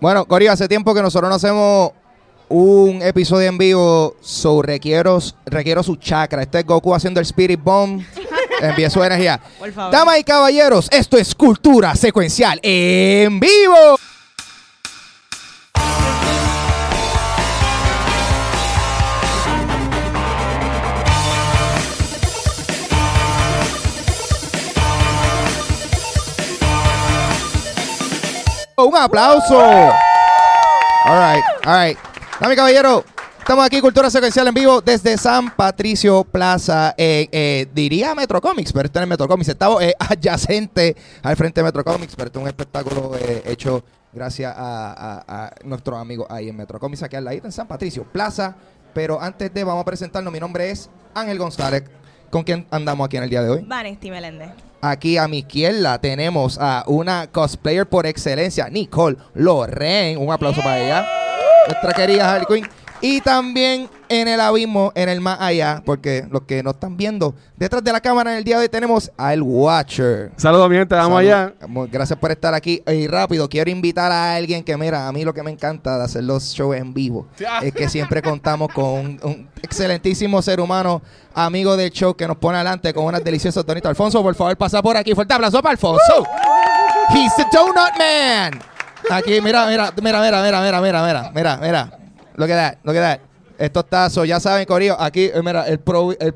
Bueno, Corio, hace tiempo que nosotros no hacemos un episodio en vivo, so requiero, requiero su chakra. Este es Goku haciendo el Spirit Bomb. Envíe su energía. Damas y caballeros, esto es cultura secuencial en vivo. Un aplauso. All right, all right. Damas y caballeros, estamos aquí, Cultura Secuencial en vivo, desde San Patricio Plaza, eh, diría Metro Comics, pero esto no es Metro Comics, estamos eh, adyacente al frente de Metro Comics, pero esto es un espectáculo eh, hecho gracias a, a, a nuestros amigos ahí en Metro Comics, aquí al ladito en San Patricio Plaza. Pero antes de, vamos a presentarnos, mi nombre es Ángel González. ¿Con quién andamos aquí en el día de hoy? Vanesti Meléndez. Aquí a mi izquierda tenemos a una cosplayer por excelencia, Nicole Loren. Un aplauso para ella. Nuestra querida Harley Quinn. Y también en el abismo, en el más allá, porque los que nos están viendo, detrás de la cámara en el día de hoy tenemos al Watcher. Saludos, mi gente, vamos allá. Gracias por estar aquí. Y rápido, quiero invitar a alguien que, mira, a mí lo que me encanta de hacer los shows en vivo es que siempre contamos con un, un excelentísimo ser humano, amigo del show, que nos pone adelante con unas deliciosas donitas. Alfonso, por favor, pasa por aquí. Fuerte aplauso para Alfonso. He's the Donut Man. Aquí, mira, mira, mira, mira, mira, mira, mira, mira, mira, mira. Look at that, look at that. Estos tazos, ya saben, Corillo, aquí, eh, mira, el pro, el,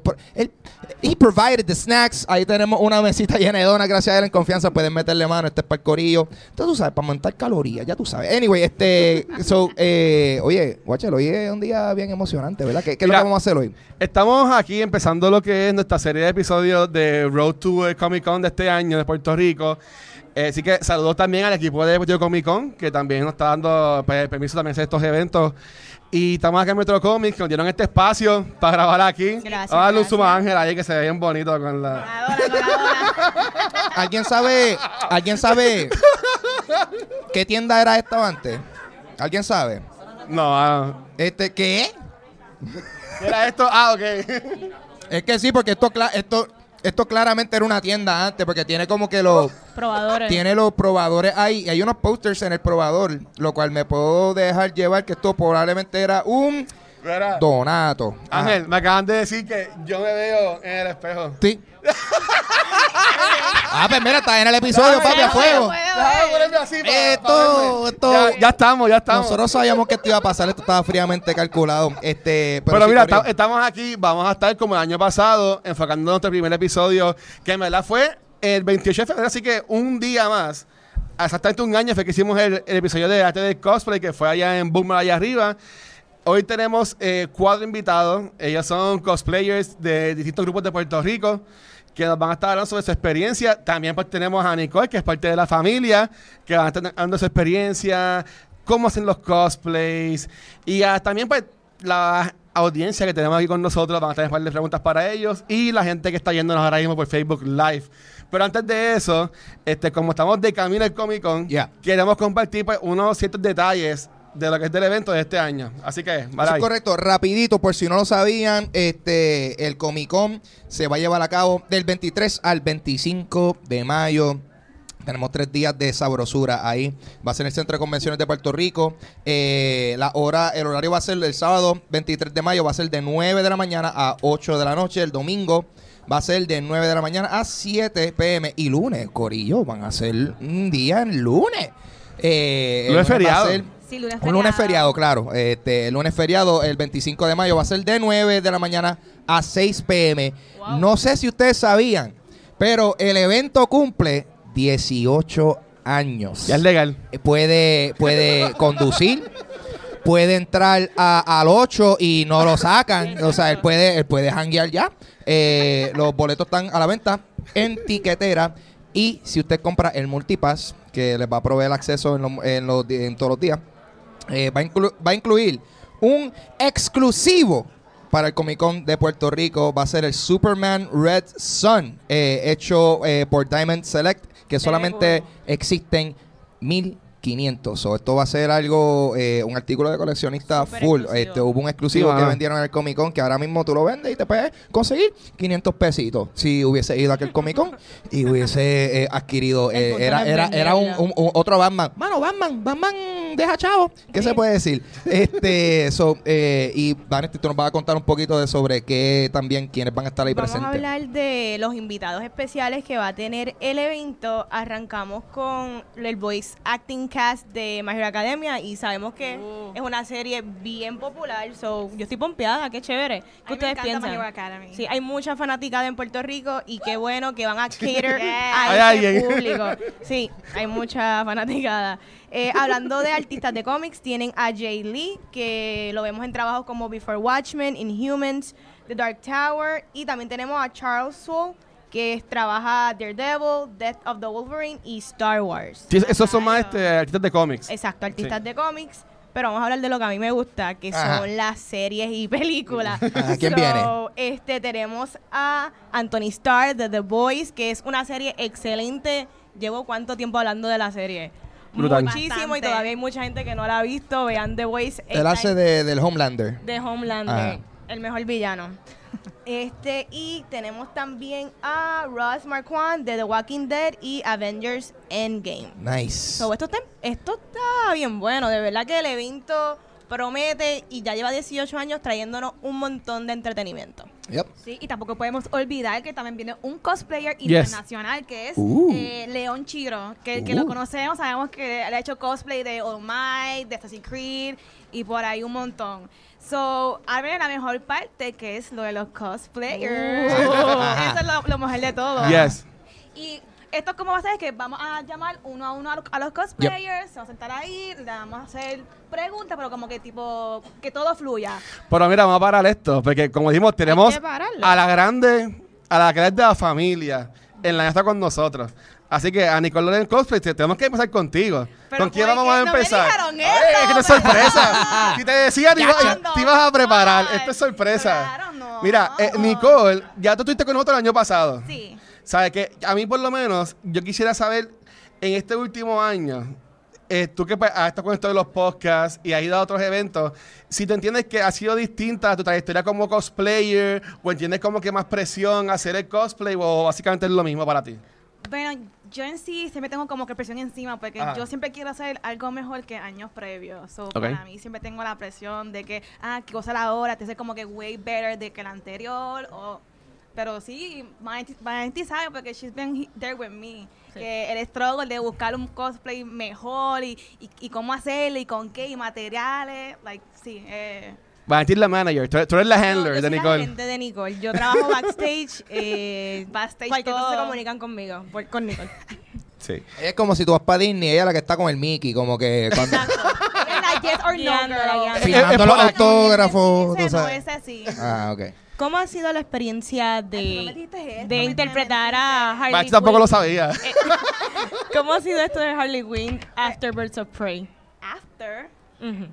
he provided the snacks. Ahí tenemos una mesita llena de donas, gracias a él en confianza. Pueden meterle mano, este es para el Corillo. Entonces, tú sabes, para montar calorías, ya tú sabes. Anyway, este, so, eh, oye, Guachel, hoy es un día bien emocionante, ¿verdad? ¿Qué, qué es lo que vamos a hacer hoy? Estamos aquí empezando lo que es nuestra serie de episodios de Road to Comic Con de este año de Puerto Rico. Eh, así que saludos también al equipo de Puerto Comic Con, que también nos está dando pues, permiso también hacer estos eventos. Y estamos acá en Metro Comics, que nos dieron este espacio para grabar aquí. Gracias, Vamos a darle un Ángel ahí que se ve bien bonito con la... Donadora, donadora. ¿Alguien sabe, alguien sabe qué tienda era esta antes? ¿Alguien sabe? No, ah, Este, ¿qué? ¿Era esto? Ah, ok. Es que sí, porque esto, esto, esto claramente era una tienda antes, porque tiene como que los, Probadores. tiene los probadores ahí, y hay unos posters en el probador, lo cual me puedo dejar llevar que esto probablemente era un Mira, donato. Ah, Ángel, me acaban de decir que yo me veo en el espejo. sí. ah, pues mira, está en el episodio, Dame, papi, a fuego. Déjame ponerme así para- para Esto, esto. Ya, ya estamos, ya estamos. Nosotros sabíamos que esto iba a pasar, esto estaba fríamente calculado. Este, pero, Pero, sí, mira, estamos aquí, vamos a estar como el año pasado, enfocando en nuestro primer episodio, que en verdad fue el 28 de febrero, así que un día más, exactamente un año fue que hicimos el, el episodio de arte del cosplay, que fue allá en Boomer, allá arriba. Hoy tenemos eh, cuatro invitados, ellos son cosplayers de distintos grupos de Puerto Rico, que nos van a estar hablando sobre su experiencia. También pues tenemos a Nicole, que es parte de la familia, que va a estar dando su experiencia, cómo hacen los cosplays. Y también pues la audiencia que tenemos aquí con nosotros, van a tener un par de preguntas para ellos. Y la gente que está yéndonos ahora mismo por Facebook Live. Pero antes de eso, este, como estamos de camino al Comic Con, Ya. queremos compartir pues, unos ciertos detalles de lo que es del evento de este año. Así que, Eso vale es ahí. correcto, rapidito, por si no lo sabían, este el Comic Con se va a llevar a cabo del 23 al 25 de mayo. Tenemos tres días de sabrosura ahí. Va a ser en el Centro de Convenciones de Puerto Rico. Eh, la hora, el horario va a ser el sábado 23 de mayo, va a ser de 9 de la mañana a 8 de la noche. El domingo va a ser de 9 de la mañana a 7 pm. Y lunes, Corillo, van a ser un día en lunes. Eh, Lunes va a feriado. Sí, lunes un lunes feriado, claro. Este, el lunes feriado, el 25 de mayo, va a ser de 9 de la mañana a 6 pm. Wow. No sé si ustedes sabían, pero el evento cumple 18 años. Ya es legal. Eh, Puede, puede conducir, puede entrar a- al 8 y no lo sacan. O sea, él puede, él puede janguear ya. Eh, los boletos están a la venta en tiquetera. Y si usted compra el multipass, que les va a proveer acceso en, los- en los en todos los días, eh, va, a inclu- va a incluir un exclusivo para el Comic Con de Puerto Rico. Va a ser el Superman Red Sun, eh, hecho eh, por Diamond Select, que solamente existen 1500. So, esto va a ser algo, eh, un artículo de coleccionista full. exclusivo. Este, hubo un exclusivo Sí, que vendieron en el Comic Con que ahora mismo tú lo vendes y te puedes conseguir 500 pesitos. Si hubiese ido a aquel Comic Con y hubiese eh, adquirido, eh, era, era, era un, un- un- otro Batman. Mano, Batman, Batman deja chavo. ¿Qué se puede decir? Este, so, eh, y Vanessa, tú nos vas a contar un poquito de sobre qué también, quiénes van a estar ahí Vamos presentes. a hablar de los invitados especiales que va a tener el evento. Arrancamos con el voice acting cast de My Hero Academia y sabemos que Uh. es una serie bien popular. So, yo estoy pompeada, qué chévere. ¿Qué ustedes piensan? My Hero Academy. Sí, hay mucha fanaticada en Puerto Rico y qué bueno que van a cater Yes. a ese público. Sí, hay mucha fanaticada. Eh, hablando de artistas de cómics, tienen a Jay Lee, que lo vemos en trabajos como Before Watchmen, Inhumans, The Dark Tower, y también tenemos a Charles Soule, que es- trabaja Daredevil, Death of the Wolverine y Star Wars. Sí, esos son más este, artistas de cómics. Exacto, artistas Sí. de cómics. Pero vamos a hablar de lo que a mí me gusta, que Ajá. son las series y películas. Ajá, ¿quién So, viene? Este, tenemos a Anthony Starr de The Boys, que es una serie excelente. Llevo cuánto tiempo hablando de la serie. Brutal. Muchísimo y todavía hay mucha gente que no la ha visto. Vean The Boys. Él hace de, del Homelander. de Homelander, Ajá. El mejor villano. Este, y tenemos también a Ross Marquand de The Walking Dead y Avengers Endgame. Nice. So, esto, está, esto está bien bueno, de verdad que el evento promete y ya lleva 18 años trayéndonos un montón de entretenimiento. Yep. Sí, y tampoco podemos olvidar que también viene un cosplayer Yes. internacional que es Uh. eh, León Chiro, que, que Uh. lo conocemos, sabemos que ha hecho cosplay de All Might, de Assassin's Creed y por ahí un montón. So, a ver la mejor parte que es lo de los cosplayers. Uh. Eso es lo, lo mejor de todo. Yes. Y esto como va a ser es que vamos a llamar uno a uno a, lo- a los cosplayers, se van a sentar ahí, le vamos a hacer preguntas, pero como que tipo, que todo fluya. Pero mira, vamos a parar esto, porque como dijimos, tenemos a la grande, a la que es de la familia, en la que está con nosotros. Así que a Nicole Loren Cosplay, te- tenemos que empezar contigo. Pero ¿Con quién ¿por vamos a no me empezar? Ay, esto? es que esto es sorpresa. si te decía, te, ibas a preparar. Ay, Esto es sorpresa. claro, no. Mira, eh, Nicole, ya tú estuviste con nosotros el año pasado. Sí. ¿Sabes que A mí, por lo menos, yo quisiera saber, en este último año, eh, tú que pues, has estado con esto de los podcasts y has ido a otros eventos, si te entiendes que ha sido distinta tu trayectoria como cosplayer, o entiendes como que más presión hacer el cosplay, o básicamente es lo mismo para ti. Bueno, yo en sí siempre tengo como que presión encima porque Ajá. yo siempre quiero hacer algo mejor que años previos. So, Ok. Para mí siempre tengo la presión de que, ah, que cosa la hora, te hace como que way better de que la anterior. O, pero sí, Vanity sabe porque she's been he- there with me. Que el struggle de buscar un cosplay mejor y, y, y cómo hacerlo y con qué y materiales. Like, sí, eh, Valentín la manager, tú, tú eres la No, handler yo de soy la Nicole. gente de Nicole. Yo trabajo backstage. eh, Backstage cualquier cosa se todo. comunican conmigo, por- con Nicole. Sí. Es como si tú vas para Disney, ella es la que está con el Mickey, como que cuando es la yes or no firmando Eh, los eh, autógrafos, no, sabes. ese sí. Ah, ok. ¿Cómo ha sido la experiencia Ay, no de, esto, de me- interpretar a Harley Bachi tampoco Quinn? lo sabía. ¿Cómo ha sido esto de Harley Quinn after Birds of Prey? After. Ujú.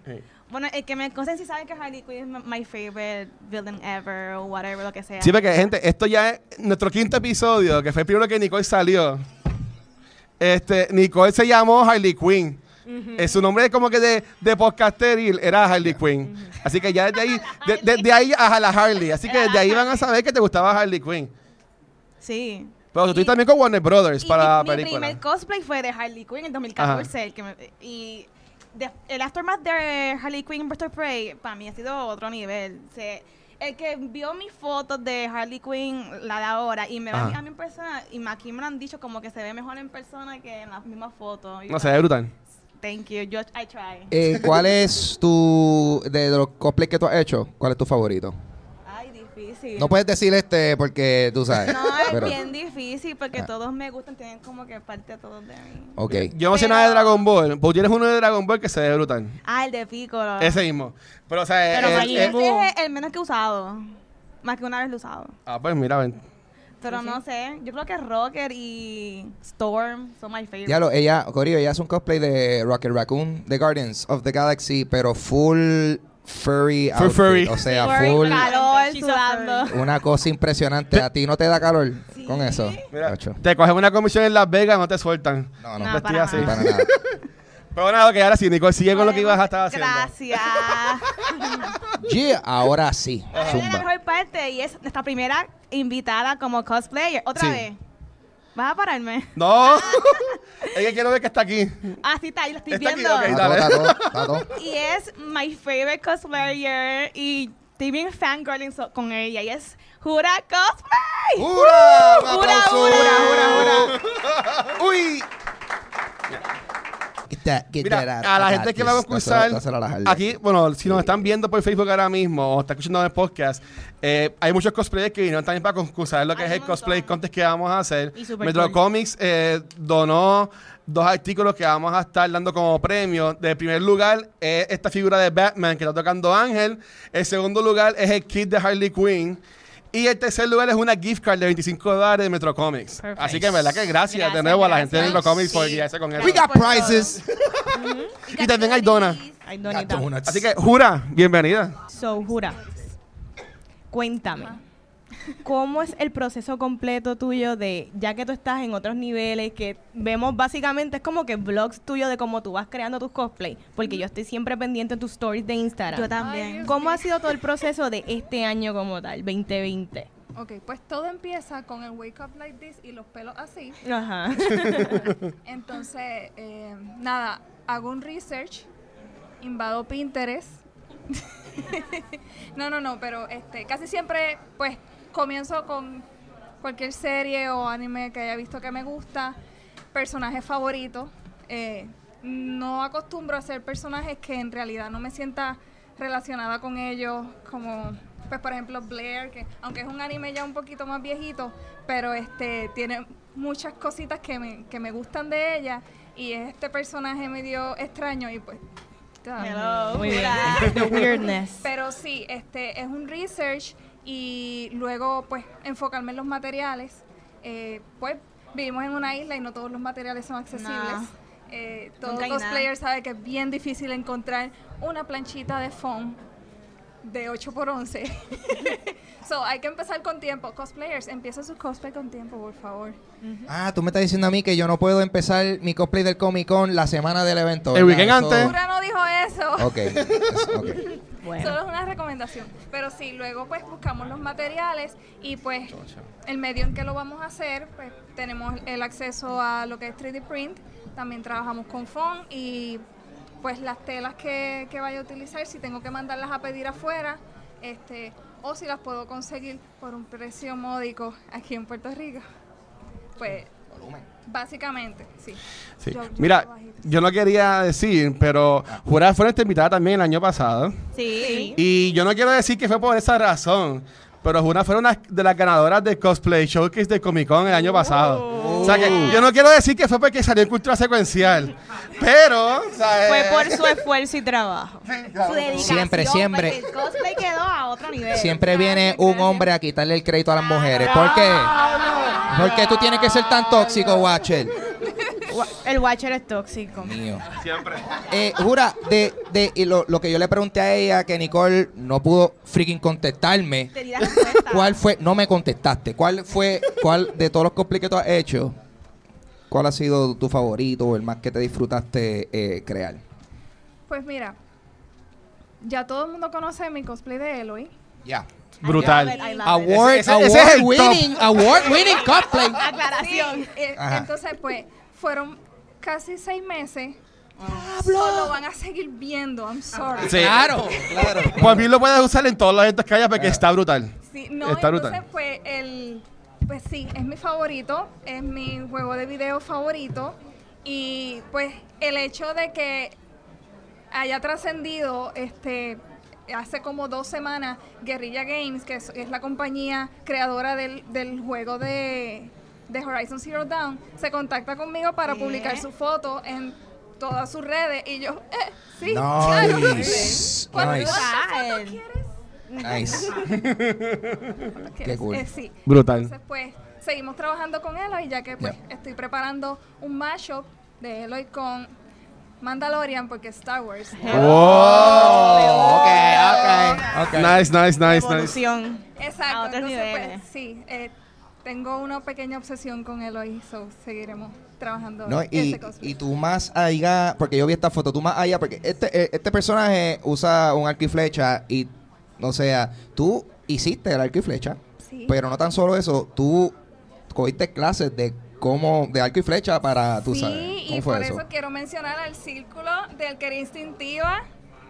Bueno, el que me conocen si saben que Harley Quinn es my favorite villain ever o whatever, lo que sea. Sí, porque, gente, esto ya es nuestro quinto episodio, que fue el primero que Nicole salió. Este, Nicole se llamó Harley Quinn. Eh, su nombre como que de, de podcasteril era Harley Quinn. Así que ya desde ahí, de- desde ahí a la Harley. Así que desde ahí van a saber que te gustaba Harley Quinn. Sí. Pero tú Y- estuviste también con Warner Brothers Y para la mi, mi película. primer cosplay fue de Harley Quinn en 2014. el que me- y de- el aftermath de Harley Quinn en Prey, para mí ha sido otro nivel. Se- el que vio mis fotos de Harley Quinn, la de ahora, y me ve a mí- Ajá. a mí en persona, y aquí me lo han dicho como que se ve mejor en persona que en las mismas fotos. No sé, es brutal. Thank you, yo, I try. Eh, ¿Cuál es tu, de los cosplays que tú has hecho, cuál es tu favorito? Ay, difícil. No puedes decir este porque tú sabes. No, es pero- bien difícil porque Ah. todos me gustan, tienen como que parte de todos de mí. Ok. Yo no sé Pero- nada de Dragon Ball. Pues tienes uno de Dragon Ball que se ve brutal. Ah, el de Piccolo. Ese mismo. Pero, o sea, Pero Buu. Ese es el menos que he usado. Más que una vez lo he usado. Ah, pues mira, ven. Pero no sé, yo creo que Rocker y Storm son my favorite. Ya lo, ella, Corio, ella hace un cosplay de Rocket Raccoon de Guardians of the Galaxy, pero full furry Full outfit. furry. O sea, Furry, full calor, She's a sudando. una cosa impresionante. ¿A ti no te da calor con eso? Mira, Ocho. te cogen una comisión en Las Vegas, no te sueltan. No, no, No, Vestida para así. nada. para nada. Pero nada, que ahora sí, Nicole, sigue con lo que ibas a estar haciendo. Gracias. Yeah, ahora sí. Ahora viene la Zumba. mejor parte y es nuestra primera invitada como cosplayer. Otra Sí. vez. ¿Vas a pararme? No. es que quiero ver que está aquí. Ah, sí, está ahí, lo estoy Está aquí, viendo. ok. Está todo, dale. está todo, está todo. Y es my favorite cosplayer. Y estoy bien fangirling so- con ella. Y es Jura Cosplay. ¡Hurra! ¡Un ¡Hurra, aplauso! hurra, Uy. Get that- get Mira, that out. a la gente que va a Harley. aquí, bueno, si nos están viendo por Facebook ahora mismo o está escuchando en el podcast, eh, hay muchos cosplayers que vinieron también para concursar lo que Hay es el cosplay contest que vamos a hacer. Metro cool. Comics eh, donó dos artículos que vamos a estar dando como premio. De primer lugar es esta figura de Batman que está tocando Ángel. El segundo lugar es el kit de Harley Quinn. Y el tercer lugar es una gift card de 25 dólares de Metro Comics. Perfect. Así que en verdad que gracias, de Gracias, nuevo a la gente de. Metro Comics por guiarse con eso. We got prizes. Y también hay donas. Ay, Got Donita. donuts. Así que, Jura, bienvenida. So, Jura, cuéntame. ¿Cómo es el proceso completo tuyo de, ya que tú estás en otros niveles, que vemos básicamente, es como que vlogs tuyos de cómo tú vas creando tus cosplay? Porque yo estoy siempre pendiente en tus stories de Instagram. Yo también. ¿Cómo ha sido todo el proceso de este año como tal, 2020? Ok, pues todo empieza con el wake up like this y los pelos así. Ajá. Entonces, eh, nada, hago un research, invado Pinterest. no, no, no, pero este, casi siempre, pues, comienzo con cualquier serie o anime que haya visto que me gusta, personajes favoritos. Eh, no acostumbro a hacer personajes que en realidad no me sienta relacionada con ellos, como, pues, por ejemplo, Blair, que aunque es un anime ya un poquito más viejito, pero este tiene muchas cositas que me, que me gustan de ella y es este personaje medio extraño y pues... Hello. Muy bien. Jura. The weirdness. pero sí, este es un research y luego pues enfocarme en los materiales. Eh, pues vivimos en una isla y no todos los materiales son accesibles. No. Eh, todo Nunca hay cosplayer sabe que es bien difícil encontrar una planchita de foam de 8x11. so, hay que empezar con tiempo. Cosplayers, empieza su cosplay con tiempo, por favor. Ah, tú me estás diciendo a mí que yo no puedo empezar mi cosplay del Comic Con la semana del evento. El ¿verdad? weekend antes. Pura no dijo eso. Ok, es- ok. Bueno. Solo es una recomendación. Pero sí, luego pues buscamos los materiales y pues el medio en que lo vamos a hacer, pues tenemos el acceso a lo que es 3D print, también trabajamos con foam y pues las telas que, que vaya a utilizar, si tengo que mandarlas a pedir afuera, este, o si las puedo conseguir por un precio módico aquí en Puerto Rico, pues básicamente, sí. Sí. Yo- yo Mira, yo no quería decir, pero Jura fue nuestra invitada también el año pasado. Sí. Y yo no quiero decir que fue por esa razón, pero Juna fue una de las ganadoras del Cosplay Showcase de Comic Con el año pasado. O sea que yo no quiero decir que fue porque salió en cultura secuencial, pero... o sea, Fue eh, por su esfuerzo y trabajo. Su dedicación, Siempre, siempre. porque El cosplay quedó a otro nivel. Siempre viene un hombre a quitarle el crédito a las mujeres. ¿Por qué? ¿Por qué tú tienes que ser tan tóxico, Watcher? El Watcher es tóxico. Mío. Siempre. Eh, Jura, de, de, y lo, lo que yo le pregunté a ella, que Nicole no pudo freaking contestarme. Te. ¿Cuál fue? No me contestaste. ¿Cuál fue, cuál de todos los cosplays que tú has hecho, cuál ha sido tu favorito o el más que te disfrutaste eh, crear? Pues mira, ya todo el mundo conoce mi cosplay de Eloy. Ya. Brutal. Award, Ese- ese- ese es award el winning, award winning cosplay. Aclaración. Sí, eh, entonces, pues, fueron casi seis meses. Solo van a seguir viendo, I'm sorry. Sí. Claro, claro. Por mí lo puedes usar en todos los eventos que haya porque está brutal. Sí, no, Está entonces, brutal. pues, el, pues sí, es mi favorito, es mi juego de video favorito. Y, pues, el hecho de que haya trascendido, este, hace como dos semanas, Guerrilla Games, que es, es la compañía creadora del, del juego de, de Horizon Zero Dawn, se contacta conmigo para ¿Qué? publicar su foto en todas sus redes. Y yo, eh, sí, claro. Nice. ¿Cuántas Nice. fotos quieres? Nice. ¿Quieres? cool. Eh, sí. Brutal. Entonces, pues, seguimos trabajando con Eloy, ya que pues Ya. estoy preparando un mashup de Eloy con Mandalorian, porque es Star Wars. ¡Wow! Ok, ok, ok. Nice, nice, nice, nice. Evolución. Exacto. A otros entonces, niveles. pues, sí, eh, tengo una pequeña obsesión con Eloy, so seguiremos trabajando No, en y, y tú más allá, porque yo vi esta foto, tú más allá, porque este, eh, este personaje usa un arco y flecha y, o sea, tú hiciste el arco y flecha, Sí. pero no tan solo eso, tú cogiste clases de como de arco y flecha para, tú sí, sabes. y ¿Cómo fue por eso? eso? quiero mencionar al círculo de alquería instintiva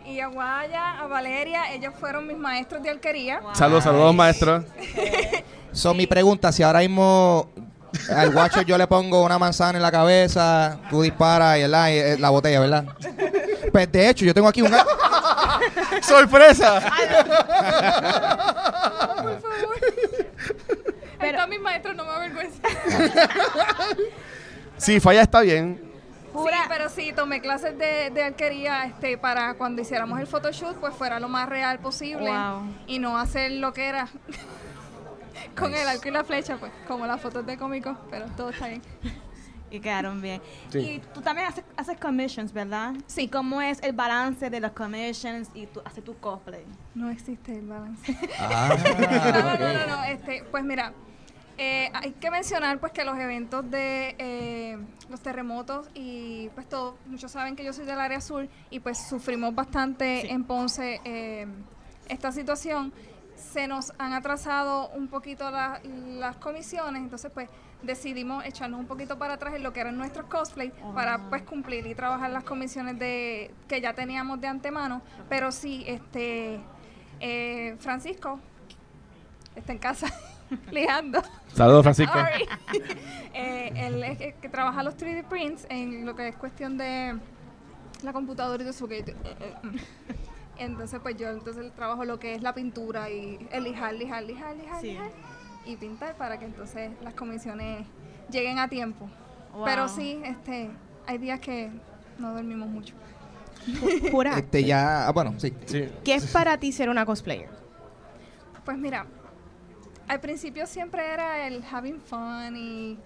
y a Guaya, a Valeria, ellos fueron mis maestros de alquería. Saludos, saludos, maestro. Son mi pregunta, si ahora mismo al guacho yo le pongo una manzana en la cabeza, tú disparas y, y, eh, la botella, ¿verdad? Pues de hecho, yo tengo aquí un... ¡Sorpresa! Por favor. Ahí están mis maestros, no me avergüenza. Si falla está bien. Sí, pero sí, tomé clases de, de alquería este, para cuando hiciéramos el photoshoot, pues fuera lo más real posible Wow. y no hacer lo que era con el arco y la flecha, pues como las fotos de cómicos, pero todo está bien. Y quedaron bien. Sí. Y tú también haces, haces commissions, ¿verdad? Sí. ¿Y cómo es el balance de los commissions y tú haces tu cosplay? No existe el balance. Ah, no, no, no, no, no, este, pues mira, eh, hay que mencionar pues que los eventos de eh, los terremotos y pues todo, muchos saben que yo soy del área sur y pues sufrimos bastante en Ponce eh, esta situación. Se nos han atrasado un poquito la- las comisiones, entonces pues decidimos echarnos un poquito para atrás en lo que eran nuestros cosplays para pues cumplir y trabajar las comisiones de que ya teníamos de antemano, pero sí, este Francisco está en casa ligando. Saludos, Francisco. Eh, él es el que trabaja los 3D prints en lo que es cuestión de la computadora y de su que entonces pues yo entonces trabajo lo que es la pintura y el lijar, lijar, lijar, lijar, Sí. lijar y pintar para que entonces las comisiones lleguen a tiempo. Wow. Pero sí, este, hay días que no dormimos mucho. Jura, Este ya, ah, bueno, sí. Sí. ¿qué es para ti ser una cosplayer? Pues mira, al principio siempre era el having fun y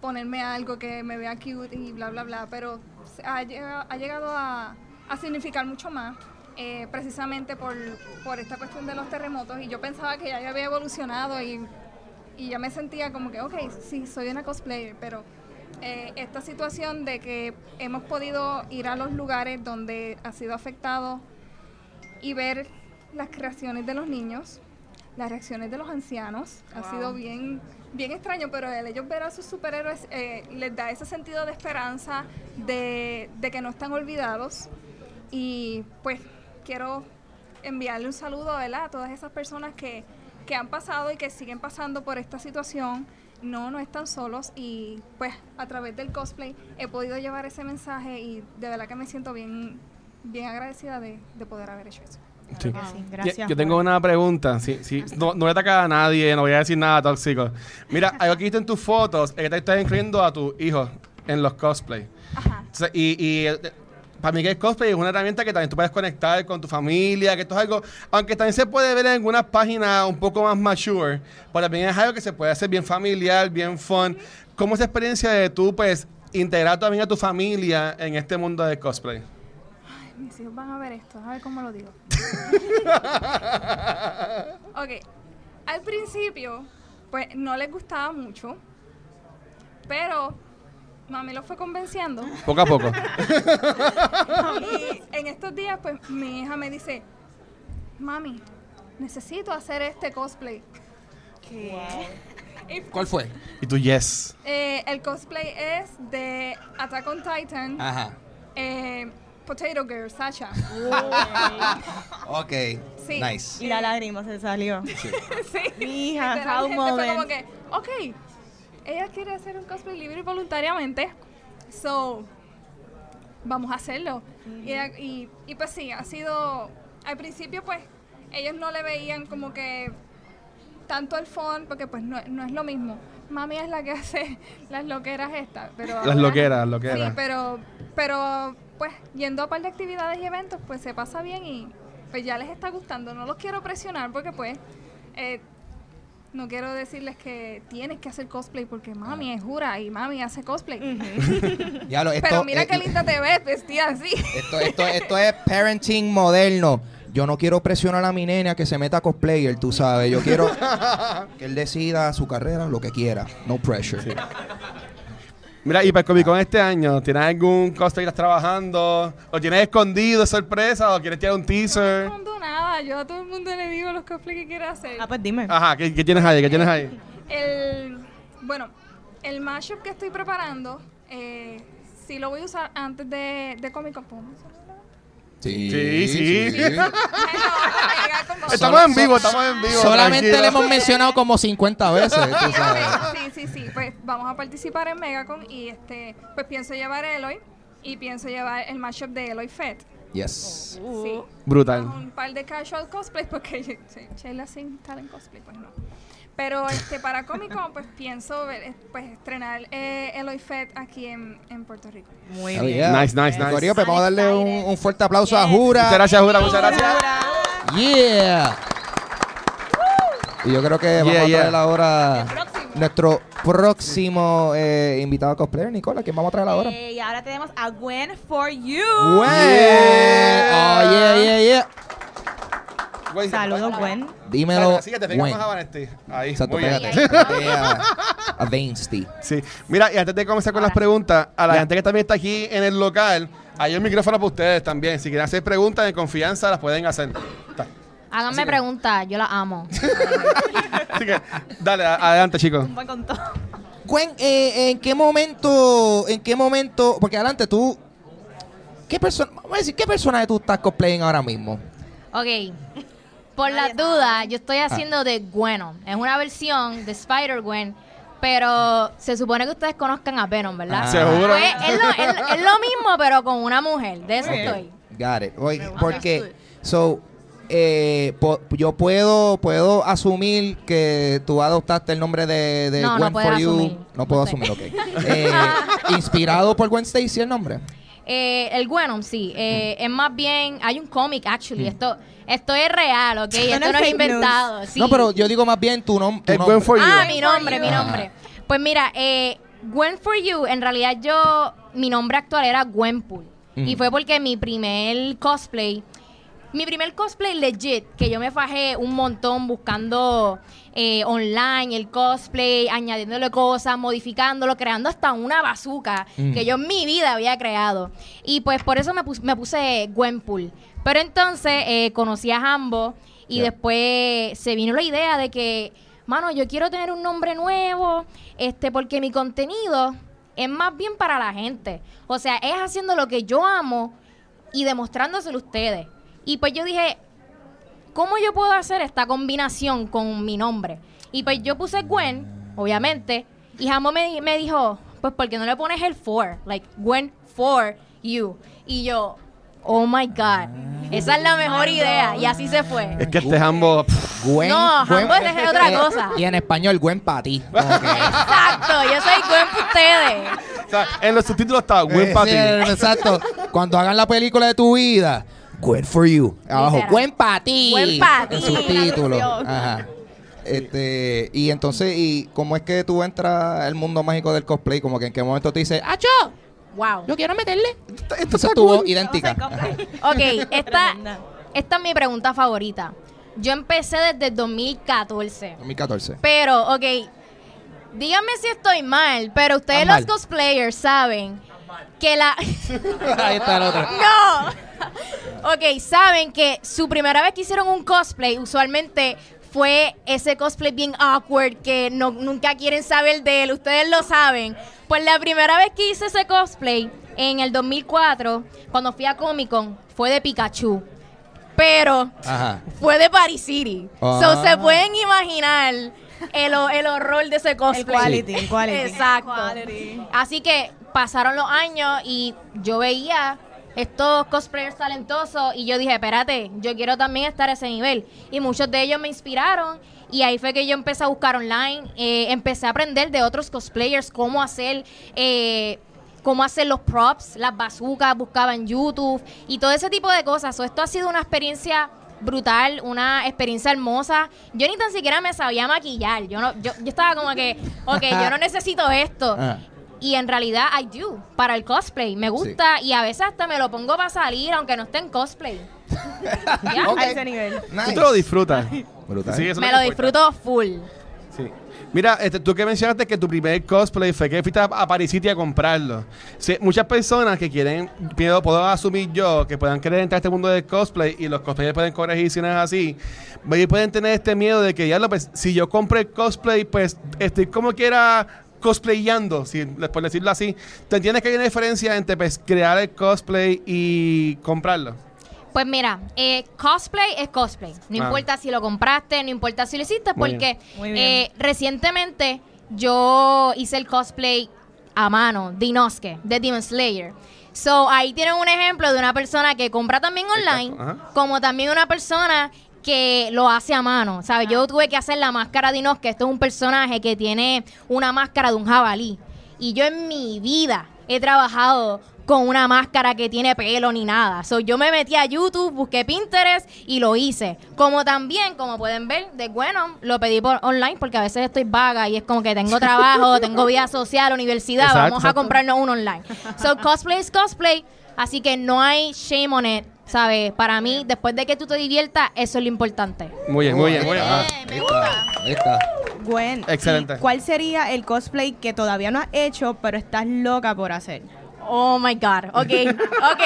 ponerme algo que me vea cute y bla, bla, bla, pero ha, llega- ha llegado a, significar mucho más, eh, precisamente por, esta cuestión de los terremotos y yo pensaba que ya había evolucionado y, y ya me sentía como que, ok, sí, soy una cosplayer, pero eh, esta situación de que hemos podido ir a los lugares donde ha sido afectado y ver las creaciones de los niños, las reacciones de los ancianos. Ha sido bien, bien extraño, pero el ellos ver a sus superhéroes eh, les da ese sentido de esperanza, de, de que no están olvidados. Y pues quiero enviarle un saludo ¿verdad? a todas esas personas que, que han pasado y que siguen pasando por esta situación. No, no están solos y pues a través del cosplay he podido llevar ese mensaje y de verdad que me siento bien, bien agradecida de, de poder haber hecho eso. Sí. Sí, Yo- Gracias. Yo tengo una pregunta. Sí, sí, no, no voy a atacar a nadie, no voy a decir nada tóxico. Mira, algo que viste en tus fotos es que te estás incluyendo a tu hijo en los cosplay. Ajá. Entonces, y, y, eh, para mí que el cosplay es una herramienta que también tú puedes conectar con tu familia, que esto es algo, aunque también se puede ver en algunas páginas un poco más mature, pero también es algo que se puede hacer bien familiar, bien fun. ¿Cómo es esa experiencia de tú, pues, integrar también a tu familia en este mundo del cosplay? Mis hijos van a ver esto, a ver cómo lo digo. ok, al principio, pues no les gustaba mucho, pero mami lo fue convenciendo. Poco a poco. y en estos días, pues mi hija me dice, mami, necesito hacer este cosplay. Y, ¿Cuál fue? y tú, yes. eh, el cosplay es de Attack on Titan, Ajá. eh, Potato Girl, Sasha. Ok. Sí. Nice. Y la lágrima se salió. sí. Mi hija, proud Literalmente fue como moment. que, ok, ella quiere hacer un cosplay libre y voluntariamente, so, vamos a hacerlo. y, y, y pues sí, ha sido, al principio pues, ellos no le veían como que tanto el fun, porque pues no, no es lo mismo. Mami es la que hace las loqueras estas, pero... Las ahora- loqueras, las loqueras. Sí, pero, pero pues yendo a par de actividades y eventos, pues se pasa bien y pues ya les está gustando. No los quiero presionar porque pues eh, no quiero decirles que tienes que hacer cosplay porque mami es jura y mami hace cosplay. Ya lo, esto, pero mira eh, qué linda te ves vestida así. Esto, esto, esto es parenting moderno. Yo no quiero presionar a mi nene a que se meta a cosplayer, tú sabes. Yo quiero que él decida su carrera, lo que quiera. No pressure. Mira, y para el Comic Con este año, ¿tienes algún cosplay que estás trabajando? ¿Lo tienes escondido de sorpresa? ¿O quieres tirar un No teaser? escondo nada, yo a todo el mundo le digo los cosplays que quiero hacer. Ah, pues dime. Ajá, ¿qué, qué tienes ahí? ¿Qué tienes ahí? El, bueno, el mashup que estoy preparando, eh, sí lo voy a usar antes de, de Comic Con. Sí, Sí, sí. Estamos en vivo, estamos en vivo. Solamente tranquilo. le hemos mencionado como 50 veces. tú sabes. Sí, sí, sí. Pues vamos a participar en Megacon y este, pues pienso llevar Eloy y pienso llevar el mashup de Eloy Fett. Yes. Sí. Brutal. Un par de casual cosplays porque Sheila sin talent cosplay, pues no. Pero este para Comic Con pues pienso ver, eh, pues estrenar eh, Eloy Fett aquí en, en Puerto Rico. Muy Oh, bien. yeah. Nice, nice, nice. Corillo, pues vamos a darle un, un fuerte aplauso a. Jura. Muchas gracias, Jura, muchas gracias. Yeah. Y yo creo que vamos Yeah, a traer ahora próximo. nuestro próximo eh, invitado cosplayer, Nicola. ¿Quién vamos a traer ahora? Eh, y ahora tenemos a Gwen for You. Gwen. Oh, yeah, yeah, yeah. Saludos, Gwen. Dímelo, Así que te pegamos Gwen. a Vanesti. Ahí, Exacto, muy bien. pégate. pégate a, a Vainsty. Sí. Mira, y antes de comenzar con las preguntas, a la Ya. gente que también está aquí en el local, hay un micrófono para ustedes también. Si quieren hacer preguntas de confianza, las pueden hacer. Está. Háganme preguntas, yo la amo. Así que, dale, a- adelante, chicos. Un buen con todo. Gwen, eh, ¿en qué momento, en qué momento, porque adelante tú, ¿qué persona, vamos a decir, qué personaje tú estás cosplaying ahora mismo? Ok. Por las dudas, yo estoy haciendo de Gwenom. Es una versión de Spider-Gwen, pero se supone que ustedes conozcan a Venom, ¿verdad? Ah. Seguro. Pues, es, lo, es- es lo mismo, pero con una mujer. De eso estoy. Got it. Oye, porque, so, eh, po- yo puedo, puedo asumir que tú adoptaste el nombre de, de No, no Gwen puedes for You. asumir. No puedo No sé. asumir, ok. Eh, inspirado por Gwen Stacy el nombre. Eh, el Venom, sí. Eh, Es más bien, hay un cómic, actually. Esto, esto es real, ¿ok? Esto es no es inventado. sí. No, pero yo digo más bien tu, nom tu nombre. Gwen for You. Ah, mi nombre, mi Ajá. nombre. Pues mira, eh, Gwen for You, en realidad yo, mi nombre actual era Gwenpool. Y Ujú. fue porque mi primer cosplay, mi primer cosplay legit, que yo me fajé un montón buscando eh, online el cosplay, añadiéndole cosas, modificándolo, creando hasta una bazooka Mm. que yo en mi vida había creado. Y pues por eso me, pus- me puse Gwenpool. Pero entonces eh, conocí a Hambo y después se vino la idea de que, mano, yo quiero tener un nombre nuevo, este, porque mi contenido es más bien para la gente. O sea, es haciendo lo que yo amo y demostrándoselo a ustedes. Y pues yo dije, ¿cómo yo puedo hacer esta combinación con mi nombre? Y pues yo puse Gwen, obviamente, y Jambo me, me dijo, pues ¿por qué no le pones el for? Like, Gwen for you. Y yo, oh my God, esa es la mejor idea. Y así se fue. Es que este jambo. Gwen. No, Gwen- Hambo es otra eh, cosa. Y en español, Gwen para ti. Exacto, yo soy Gwen para ustedes. o sea, en los subtítulos está Gwen Eh, para sí, ti. Exacto. Cuando hagan la película de tu vida, Gwen for you. Abajo, Literal. Gwen para ti. Gwen pa' En ti. Traducción. Ajá. Este, y entonces, ¿y cómo es que tú entras al mundo mágico del cosplay? Como que en qué momento te dices, ¡Acho! Wow. Yo quiero meterle. Esto Esa está es tu voz cool. idéntica. Ok, esta, esta es mi pregunta favorita. Yo empecé desde el 2014. 2014. Pero, ok, díganme si estoy mal, pero ustedes Estás los mal. cosplayers saben que la... Ahí está el otro. ¡No! ok, saben que su primera vez que hicieron un cosplay, usualmente fue ese cosplay bien awkward que no, nunca quieren saber de él. Ustedes lo saben. Pues la primera vez que hice ese cosplay, en el 2004, cuando fui a Comic Con, fue de Pikachu. Pero Ajá. fue de Paris City. Ah. So, se pueden imaginar el, el horror de ese cosplay. quality, el quality. Exacto. Así que pasaron los años y yo veía estos cosplayers talentosos y yo dije, espérate, yo quiero también estar a ese nivel. Y muchos de ellos me inspiraron y ahí fue que yo empecé a buscar online, eh, empecé a aprender de otros cosplayers cómo hacer... eh, cómo hacer los props, las bazookas, buscaba en YouTube y todo ese tipo de cosas. So, esto ha sido una experiencia brutal, una experiencia hermosa. Yo ni tan siquiera me sabía maquillar. Yo no, yo, yo estaba como que, ok, yo no necesito esto. Y en realidad I do para el cosplay. Me gusta y a veces hasta me lo pongo para salir aunque no esté en cosplay. Ya. A ese nivel. Tú Nice. te lo disfrutas. Brutal. Sí, Me lo importa. disfruto full. Sí. Mira, este, tú que mencionaste que tu primer cosplay fue que fuiste a, a Paris City a comprarlo. Sí, muchas personas que quieren, puedo, puedo asumir yo, que puedan querer entrar a este mundo del cosplay y los cosplayers pueden corregir si no es así, pueden tener este miedo de que, ya lo pues, si yo compro el cosplay, pues estoy como quiera cosplayando, si, por decirlo así, ¿te entiendes que hay una diferencia entre pues, crear el cosplay y comprarlo? Pues mira, eh, cosplay es cosplay. No Ah. importa si lo compraste, no importa si lo hiciste, Muy porque eh, recientemente yo hice el cosplay a mano de Inosuke, de Demon Slayer. So, ahí tienen un ejemplo de una persona que compra también online, como también una persona que lo hace a mano. ¿Sabes? Yo tuve que hacer la máscara de Inosuke. Esto es un personaje que tiene una máscara de un jabalí. Y yo en mi vida he trabajado con una máscara que tiene pelo ni nada. So, yo me metí a YouTube, busqué Pinterest y lo hice. Como también, como pueden ver, de bueno, lo pedí por online porque a veces estoy vaga y es como que tengo trabajo, tengo vida social, universidad, Exacto, vamos a comprarnos uno online. So, cosplay es cosplay, así que no hay shame on it, ¿sabes? Para mí, después de que tú te diviertas, eso es lo importante. Muy bien, muy bien, muy bien. Ah, me gusta. Ahí está. Gwen, Excelente. ¿y ¿cuál sería el cosplay que todavía no has hecho, pero estás loca por hacer? Oh my God. Ok, ok.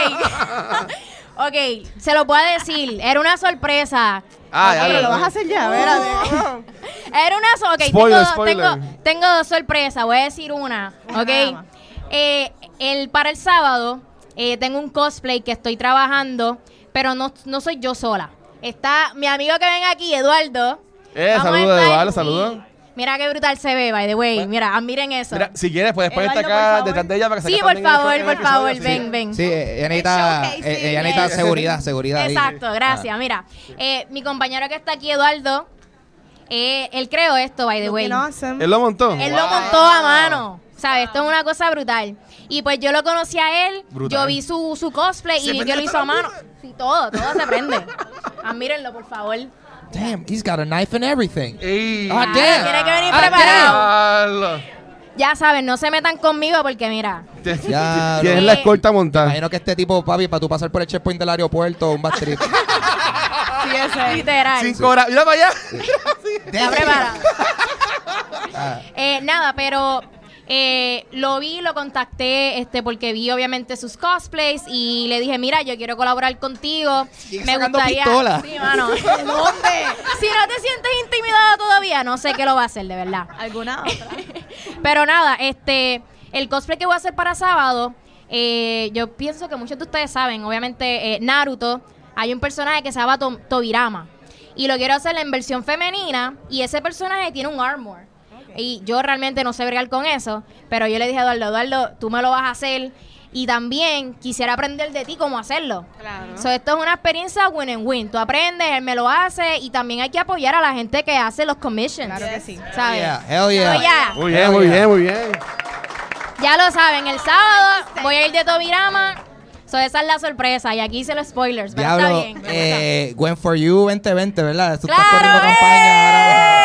ok, se lo puedo decir. Era una sorpresa. Ah, ya Pero lo vas a hacer ya, espérate. Era una so- ok, Spoiler, tengo, spoiler. Tengo, tengo dos sorpresas, voy a decir una, ok. Eh, el, para el sábado eh, tengo un cosplay que estoy trabajando, pero no, no soy yo sola. Está mi amigo que ven aquí, Eduardo. Eh, saludos, Eduardo, sí. saludos. Mira qué brutal se ve, by the way. Mira, admiren eso. Mira, si quieres, puedes ponerte Eduardo, por acá detrás de ella para que sí, saques por también el- favor, el por favor, sí. ven, ven. Sí, eh, ella necesita, eh, ella necesita Yes. seguridad, seguridad. ahí. Exacto, gracias. Ah. Mira, eh, mi compañero que está aquí, Eduardo, eh, él creó esto, by the way. Él lo montó. Él lo montó a mano. ¿Sabes? Esto es una cosa brutal. Y pues yo lo conocí a él, Brutal. yo vi su, su cosplay y que lo hizo a mano. Sí, todo, todo se prende. Admírenlo, por favor. Damn, he's got a knife and everything. Ey. Ah, Ah, damn. tiene que venir Ah, preparado. Ya saben, no se metan conmigo porque mira. Ya, Tienes la escolta montada. Imagino que este tipo, papi, para tú pasar por el checkpoint del aeropuerto, un bad trip. Sí, ese. Literal. Cinco horas. Mira para allá. Está preparado. Ah. Eh, nada, pero eh, lo vi, lo contacté este porque vi obviamente sus cosplays y le dije, mira, yo quiero colaborar contigo. Sigue Me gustaría. pistola. Sí, mano. ¿Dónde? Si no te sientes intimidada todavía, no sé qué lo va a hacer, de verdad. ¿Alguna otra? Pero nada, este, el cosplay que voy a hacer para sábado, eh, yo pienso que muchos de ustedes saben, obviamente eh, Naruto, hay un personaje que se llama To- Tobirama. Y lo quiero hacer en versión femenina y ese personaje tiene un armor. Y yo realmente no sé bregar con eso, pero yo le dije a Eduardo, Eduardo, tú me lo vas a hacer y también quisiera aprender de ti cómo hacerlo. Claro. So, esto es una experiencia win and win. Tú aprendes, él me lo hace y también hay que apoyar a la gente que hace los commissions. Claro que sí. ¿Sabes? Yeah, hell yeah. Muy bien, muy bien, muy bien. Ya lo saben, el sábado voy a ir de Tobirama. So, esa es la sorpresa. Y aquí hice los spoilers. Pero está bien. eh, Gwen for You 2020, ¿verdad? Tú estás ¡Claro, corriendo eh! campaña ahora.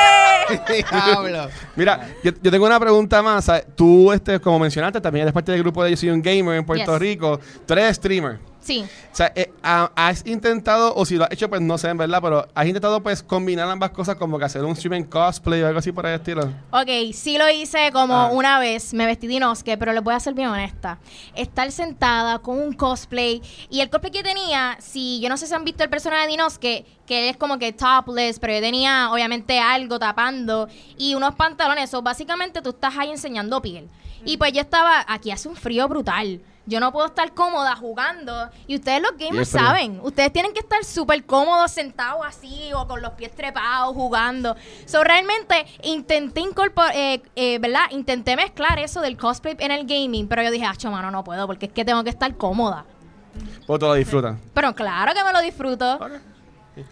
Diablo. Mira, yo, yo tengo una pregunta más. ¿sabes? Tú, este, como mencionaste, también eres parte del grupo de Yo Soy un Gamer en Puerto Yes. Rico. Tú eres streamer. Sí. O sea, eh, ha- has intentado, o si lo has hecho, pues no sé, en verdad, pero has intentado, pues, combinar ambas cosas, como que hacer un streaming cosplay o algo así por el estilo. Ok, sí lo hice como Ah. una vez, me vestí de Inosuke, pero les voy a ser bien honesta. Estar sentada con un cosplay, y el cosplay que tenía, si yo no sé si han visto el personaje de Inosuke, que él es como que topless, pero yo tenía obviamente algo tapando, y unos pantalones, so, básicamente tú estás ahí enseñando piel. Y pues yo estaba, aquí hace un frío brutal. Yo no puedo estar cómoda jugando. Y ustedes los gamers saben. Ustedes tienen que estar súper cómodos sentados así o con los pies trepados jugando. So, realmente intenté incorporar, eh, eh, ¿verdad? Intenté mezclar eso del cosplay en el gaming, pero yo dije, ah, mano, no puedo porque es que tengo que estar cómoda. O todo lo disfrutan. Pero claro que me lo disfruto.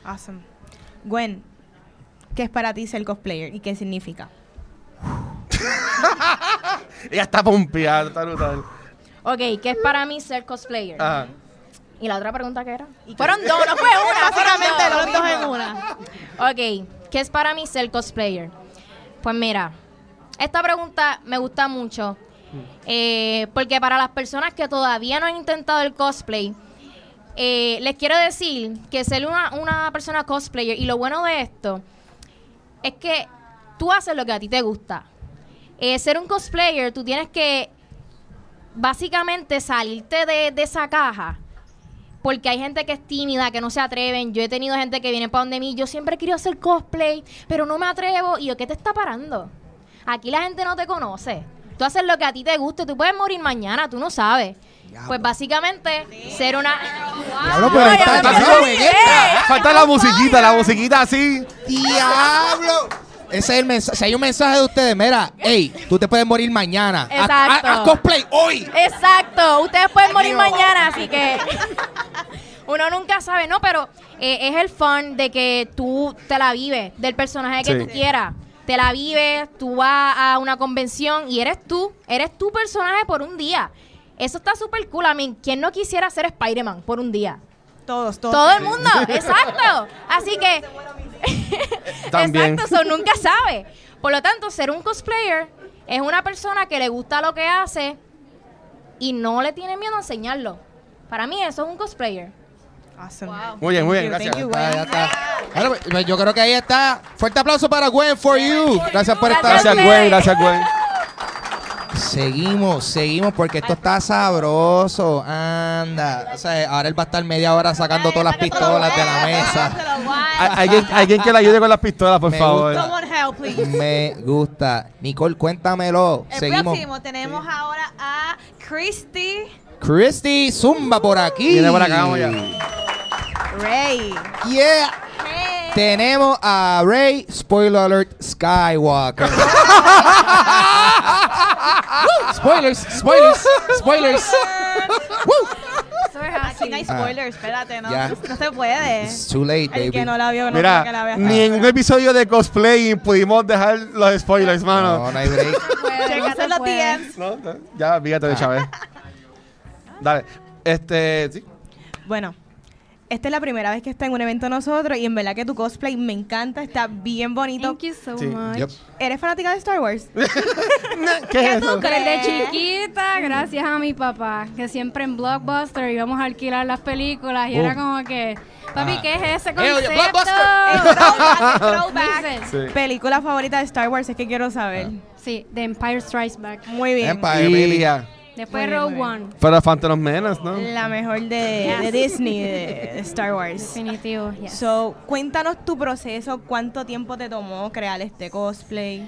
Awesome. Gwen, ¿qué es para ti ser cosplayer y qué significa? Ella está pompeada, está brutal. Ok, ¿qué es para mí ser cosplayer? Ajá. ¿Y la otra pregunta qué era? Fueron dos, no fue una. Básicamente los dos en una. Ok, ¿qué es para mí ser cosplayer? Pues mira, esta pregunta me gusta mucho. eh, porque para las personas que todavía no han intentado el cosplay, eh, les quiero decir que ser una, una persona cosplayer, y lo bueno de esto, es que tú haces lo que a ti te gusta. Eh, ser un cosplayer, tú tienes que básicamente salirte de, de esa caja. Porque hay gente que es tímida, que no se atreven. Yo he tenido gente que viene para donde mí. Yo siempre quiero hacer cosplay, pero no me atrevo. Y yo, ¿qué te está parando? Aquí la gente no te conoce. Tú haces lo que a ti te guste. Tú puedes morir mañana, tú no sabes. Pues básicamente, ser una. Diablo, pero No, está-. Falta la musiquita, la musiquita así. ¡Diablo! Ese es el mensaje. Si hay un mensaje de ustedes, mira, hey, tú te puedes morir mañana. Haz- Exacto. haz- cosplay hoy. Exacto, ustedes pueden morir mañana, así que uno nunca sabe, ¿no? Pero eh, es el fun de que tú te la vives, del personaje que Sí. tú quieras. Te la vives, tú vas a una convención y eres tú, eres tu personaje por un día. Eso está súper cool. A mí, ¿quién no quisiera ser Spider-Man por un día? Todos, todos. Todo el mundo, exacto. Así que, También. exacto, eso nunca sabe. Por lo tanto, ser un cosplayer es una persona que le gusta lo que hace y no le tiene miedo a enseñarlo. Para mí eso es un cosplayer. Awesome. Muy bien, muy bien, gracias. thank you, Gwen. ya está. Bueno, pues, yo creo que ahí está. Fuerte aplauso para Gwen for you. Gracias por estar Gracias. Gwen, gracias, Gwen. Seguimos, seguimos porque esto está sabroso. Anda. O sea, ahora él va a estar media hora sacando todas las pistolas de la mesa. Hay- Alguien, alguien que le ayude con las pistolas, por Me favor. gusta. Someone help, please. Me gusta. Nicole, cuéntamelo. El Seguimos. próximo tenemos ahora a Christy. Christy Zumba por aquí. Viene por acá, vamos ya. Ray. Yeah. Tenemos a Rey, spoiler alert, Skywalker. Spoilers, spoilers, spoilers. Woo. Aquí no hay spoilers, espérate, no, Ya. no se puede. It's too late, El baby. que no la vio, no que la Mira, vea. ni en un episodio de cosplay pudimos dejar los spoilers, mano. No, no hay break. Chécate los DMs. No, no, ya, fíjate de Chávez. Dale. Este, sí. Bueno, esta es la primera vez que está en un evento nosotros y en verdad que tu cosplay me encanta, está bien bonito. Thank you so Sí. much. Yep. ¿Eres fanática de Star Wars? ¿Qué es eso? Desde chiquita, gracias a mi papá, que siempre en Blockbuster íbamos a alquilar las películas y era Oh. como que, papi, Ah. ¿qué es ese Eh, oye, concepto? Blockbuster. Throwback, throwback. Sí. Película favorita de Star Wars, es que quiero saber. Sí, The Empire Strikes Back. Muy bien. Empire, Y. Después Rogue. One. Pero Phantom Menace, ¿no? La mejor de, de Disney, de, de Star Wars. Definitivo, yes. So, cuéntanos tu proceso, cuánto tiempo te tomó crear este cosplay.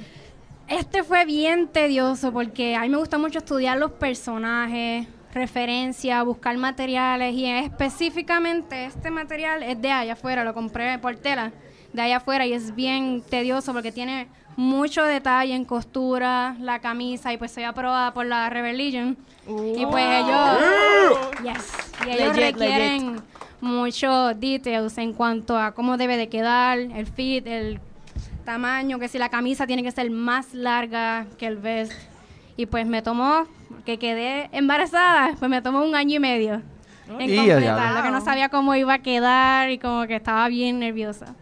Este fue bien tedioso porque a mí me gusta mucho estudiar los personajes, referencias, buscar materiales y específicamente este material es de allá afuera, lo compré por tela de allá afuera y es bien tedioso porque tiene mucho detalle en costura, la camisa y pues soy aprobada por la Rebel Legion y pues ellos, yes, y ellos Legit, requieren muchos details en cuanto a cómo debe de quedar, el fit, el tamaño, que si la camisa tiene que ser más larga que el vest. Y pues me tomó, que quedé embarazada, pues me tomó un año y medio en Y ya, completar, ya. lo que no sabía cómo iba a quedar y como que estaba bien nerviosa.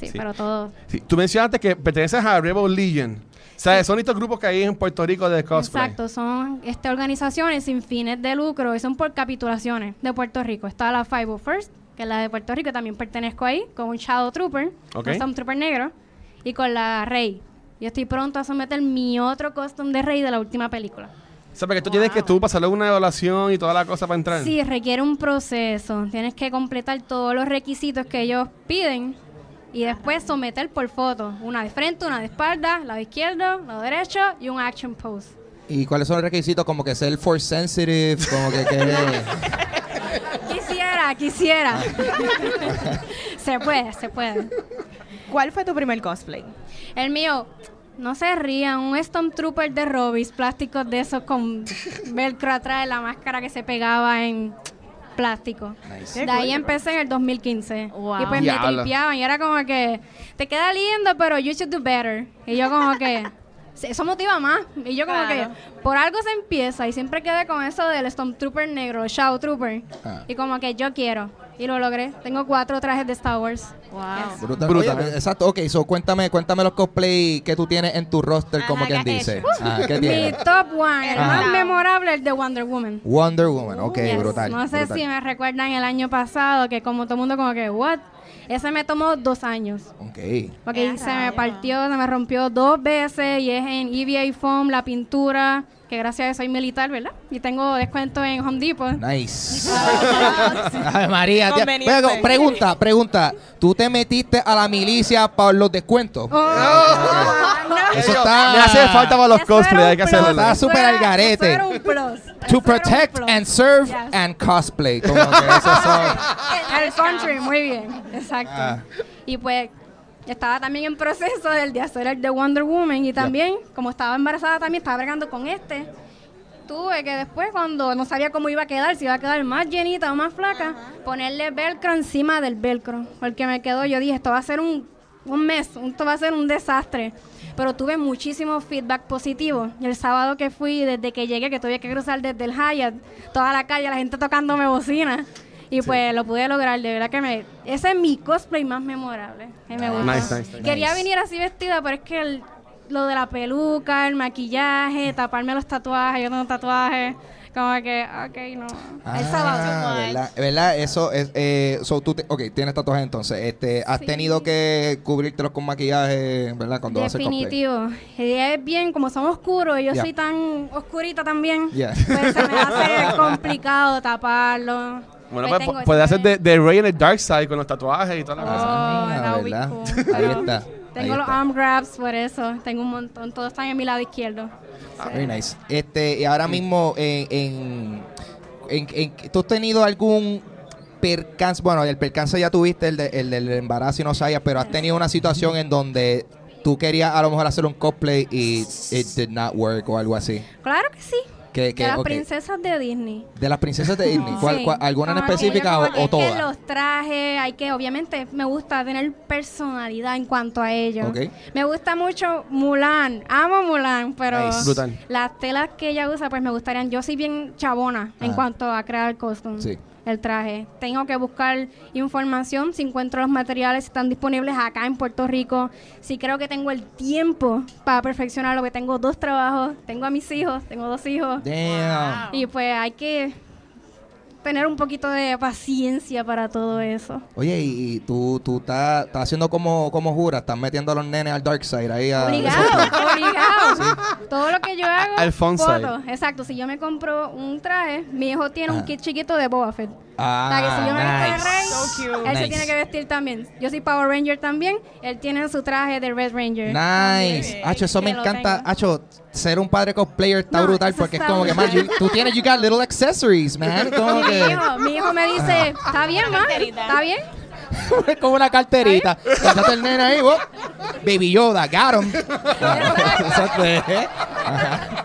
Sí, Sí. pero todo. Sí, Tú mencionaste que perteneces a Rebel Legion. O sea, son estos grupos que hay en Puerto Rico de cosplay. Exacto, son este, organizaciones sin fines de lucro y son por capitulaciones de Puerto Rico. Está la 501st, que es la de Puerto Rico, también pertenezco ahí, con un Shadow Trooper, Ok. un Stormtrooper negro, y con la Rey. Yo estoy pronto a someter mi otro costume de Rey de la última película. O sea, porque tú tienes que tú pasarle una evaluación y toda la cosa para entrar. Sí, requiere un proceso. Tienes que completar todos los requisitos que ellos piden y después someter por foto. Una de frente, una de espalda, lado izquierdo, lado derecho y un action pose. ¿Y cuáles son los requisitos? Como que ser force sensitive, como que... que Quisiera, quisiera. se puede, se puede. ¿Cuál fue tu primer cosplay? El mío, no se rían, un Stormtrooper de Robis, plásticos de esos con velcro atrás de la máscara que se pegaba en plástico. Nice. De ahí empecé en el 2015. Wow. Y pues me tripeaban y era como que, te queda lindo, pero you should do better. Y yo como que, eso motiva más. Y yo como Claro. que, por algo se empieza y siempre quedé con eso del Stormtrooper negro, Shadow Trooper. Ah. Y como que yo quiero. Y lo logré. Tengo cuatro trajes de Star Wars. Wow. Brutal. Brutal. Oye, exacto, ok, so cuéntame, cuéntame los cosplay que tú tienes en tu roster, como Ajá, quien ¿qué has dice. Ah, ¿Qué Mi top one, el Ajá. más memorable, el de Wonder Woman. Wonder Woman, ok, Yes. brutal. No sé brutal. si me recuerdan el año pasado, que como todo el mundo como que, what? Ese me tomó dos años. Ok. Porque se me partió, se me rompió dos veces y es en EVA foam, la pintura. Que gracias a eso soy militar, ¿verdad? Y tengo descuento en Home Depot. Nice. Ay, María. tía. Venga, pregunta, pregunta. ¿Tú te metiste a la milicia para los descuentos? Eso Ellos, está- Me hace falta para los Eso cosplay, era hay que hacerlo. Está eso súper al garete. Eso era un plus. Eso To protect and serve Yes. and cosplay. Como que esos son- El country, muy bien, exacto. Ah. Y pues estaba también en proceso del de hacer el de Wonder Woman y también, como estaba embarazada también, estaba bregando con este. Tuve que después, cuando no sabía cómo iba a quedar, si iba a quedar más llenita o más flaca, ponerle velcro encima del velcro. Porque me quedó, yo dije, esto va a ser un, un mes, esto va a ser un desastre. Pero tuve muchísimo feedback positivo. Y el sábado que fui, desde que llegué, que tuve que cruzar desde el Hyatt, toda la calle, la gente tocándome bocina. Y pues lo pude lograr, de verdad que me... Ese es mi cosplay más memorable. que me. Nice, nice, nice. Quería Nice. venir así vestida, pero es que el- lo de la peluca, el maquillaje, taparme los tatuajes, yo tengo tatuajes, como que, ok, no. el sábado. Ah, ¿verdad? ¿verdad? Eso es. Eh, so, tú te- ok, tienes tatuajes entonces. Este, ¿Has Sí. tenido que cubrírtelos con maquillaje, ¿verdad? Cuando. Definitivo. Y es bien, como son oscuros y yo soy tan oscurita también, pues se me hace complicado taparlo. Bueno, Pues pues, puede ese- hacer de, de Rey en el Dark Side con los tatuajes y toda la cosa. Oh, Ah, be ¿verdad? cool. Ahí está. Tengo ahí los está. arm grabs por eso, tengo un montón, todos están en mi lado izquierdo. Very nice. Este, y ahora mismo, en, en, en- en- ¿tú has tenido algún percance? Bueno, el percance ya tuviste, el, de- el del embarazo y no sabías, pero has tenido una situación en donde tú querías a lo mejor hacer un cosplay y it did not work o algo así. Claro que sí. Que, que, de las princesas de Disney. De las princesas de Disney. ¿Cuál, cuál- ¿Alguna en específica o, o todas? los trajes, hay que, obviamente, me gusta tener personalidad en cuanto a ello. Ok. Me gusta mucho Mulan, amo Mulan, pero Nice. Las telas que ella usa, pues me gustarían. Yo soy bien chabona en Ah. cuanto a crear costumes. Sí. El traje. Tengo que buscar información si encuentro los materiales si están disponibles acá en Puerto Rico. Si creo que tengo el tiempo para perfeccionarlo, que tengo dos trabajos, tengo a mis hijos, tengo dos hijos. Damn. Y pues hay que tener un poquito de paciencia para todo eso. Oye, y, y tú, tú estás, estás haciendo como, como jura, estás metiendo a los nenes al dark side ahí a... Obligado, obligado. Todo lo que yo hago, Al fotos. Exacto, si yo me compro un traje, mi hijo tiene un kit chiquito de Boba Fett. Ah, sea, que si yo me visto de nice. Rey, So él se Nice. tiene que vestir también. Yo soy Power Ranger también, él tiene su traje de Red Ranger. Nice. Hacho, eso me Que encanta. Hacho, ser un padre cosplayer está No, brutal porque es como que, man, tú tienes, you got little accessories, man. Como Mi que, hijo, mi hijo me dice, ¿está bien, ma? ¿Está bien? es como una carterita. Pásate el nene ahí, vos. Baby Yoda, got him. Exacto. ¿eh? Ajá.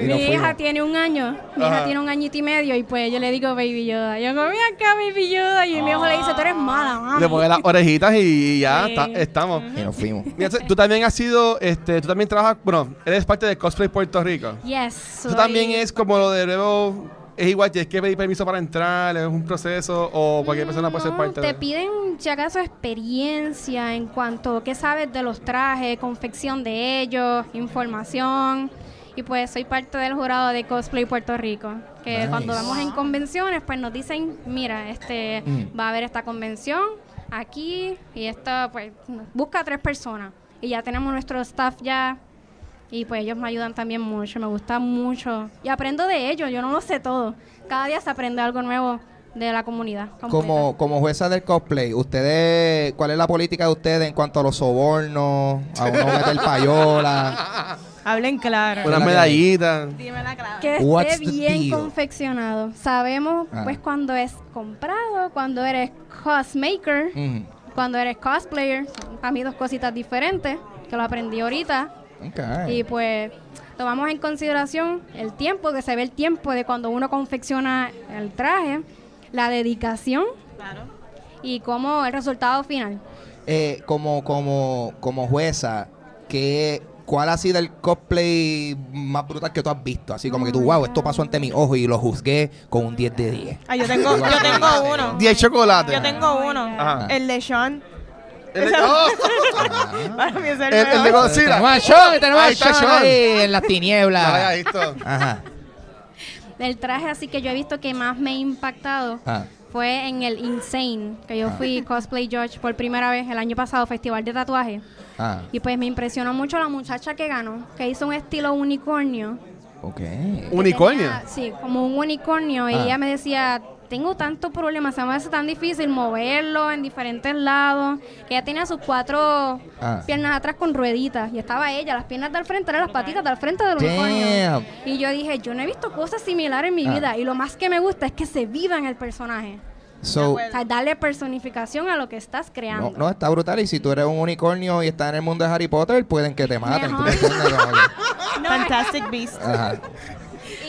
Y Mi hija tiene un año, mi Ajá. hija tiene un añito y medio y pues yo le digo Baby Yoda. Yo digo, mira acá Baby Yoda y mi hijo le dice, tú eres mala, mami. Le pone las orejitas y ya Sí. está- estamos. Y nos fuimos. Mira, tú también has sido, este, tú también trabajas, bueno, eres parte de Cosplay Puerto Rico. Yes. Eso soy- también es como lo de nuevo, es igual, tienes que pedir permiso para entrar, es un proceso o cualquier persona puede ser No, parte te de piden, si acaso, experiencia en cuanto a qué sabes de los trajes, confección de ellos, información. Y pues soy parte del jurado de Cosplay Puerto Rico. Que Nice. cuando vamos en convenciones, pues nos dicen, mira, este Mm. va a haber esta convención aquí y esta, pues, busca a tres personas. Y ya tenemos nuestro staff ya. Y pues ellos me ayudan también mucho, me gusta mucho. Y aprendo de ellos, yo no lo sé todo. Cada día se aprende algo nuevo de la comunidad. completa. Como, como jueza del cosplay, ustedes, ¿cuál es la política de ustedes en cuanto a los sobornos? A uno meter payola. Hablen claro. Una ¿Verdad que- medallita. Dime la clave. que What's esté the bien deal? confeccionado. Sabemos Ah. pues cuando es comprado, cuando eres cosmaker, Mm. cuando eres cosplayer. Son para mí dos cositas diferentes que lo aprendí ahorita. Y pues tomamos en consideración el tiempo, que se ve el tiempo de cuando uno confecciona el traje, la dedicación Claro. y como el resultado final. Eh, como, como, como jueza, ¿qué, ¿cuál ha sido el cosplay más brutal que tú has visto? Así como que tú, wow, esto pasó ante mis ojos y lo juzgué con un 10 de 10. Ah, yo tengo, yo tengo uno. 10 chocolates. Yo tengo uno. Ajá. El de Sean. El de- ¡Oh! Para mí es el, El- el de. Godzilla. Tenemos a Sean, tenemos Ahí a Sean Sean. ahí en las No tinieblas. había visto. Ajá. El traje así que yo he visto que más me ha impactado Ah. Fue en el Insane, que yo fui cosplay judge por primera vez el año pasado, Festival de Tatuaje. Ah. Y pues me impresionó mucho la muchacha que ganó, que hizo un estilo unicornio. Ok. Unicornio. Tenía- sí, como un unicornio. Y Ah. ella me decía, tengo tantos problemas, se me hace tan difícil moverlo en diferentes lados. Que ella tenía sus cuatro Ah. piernas atrás con rueditas. Y estaba ella, las piernas del frente eran las patitas del frente del unicornio. Y yo dije, yo no he visto cosas similares en mi Ah. vida. Y lo más que me gusta es que se viva en el personaje. So, O sea, darle personificación a lo que estás creando. no, no, está brutal. Y si tú eres un unicornio y estás en el mundo de Harry Potter, pueden que te maten. Fantastic Beast. Ajá.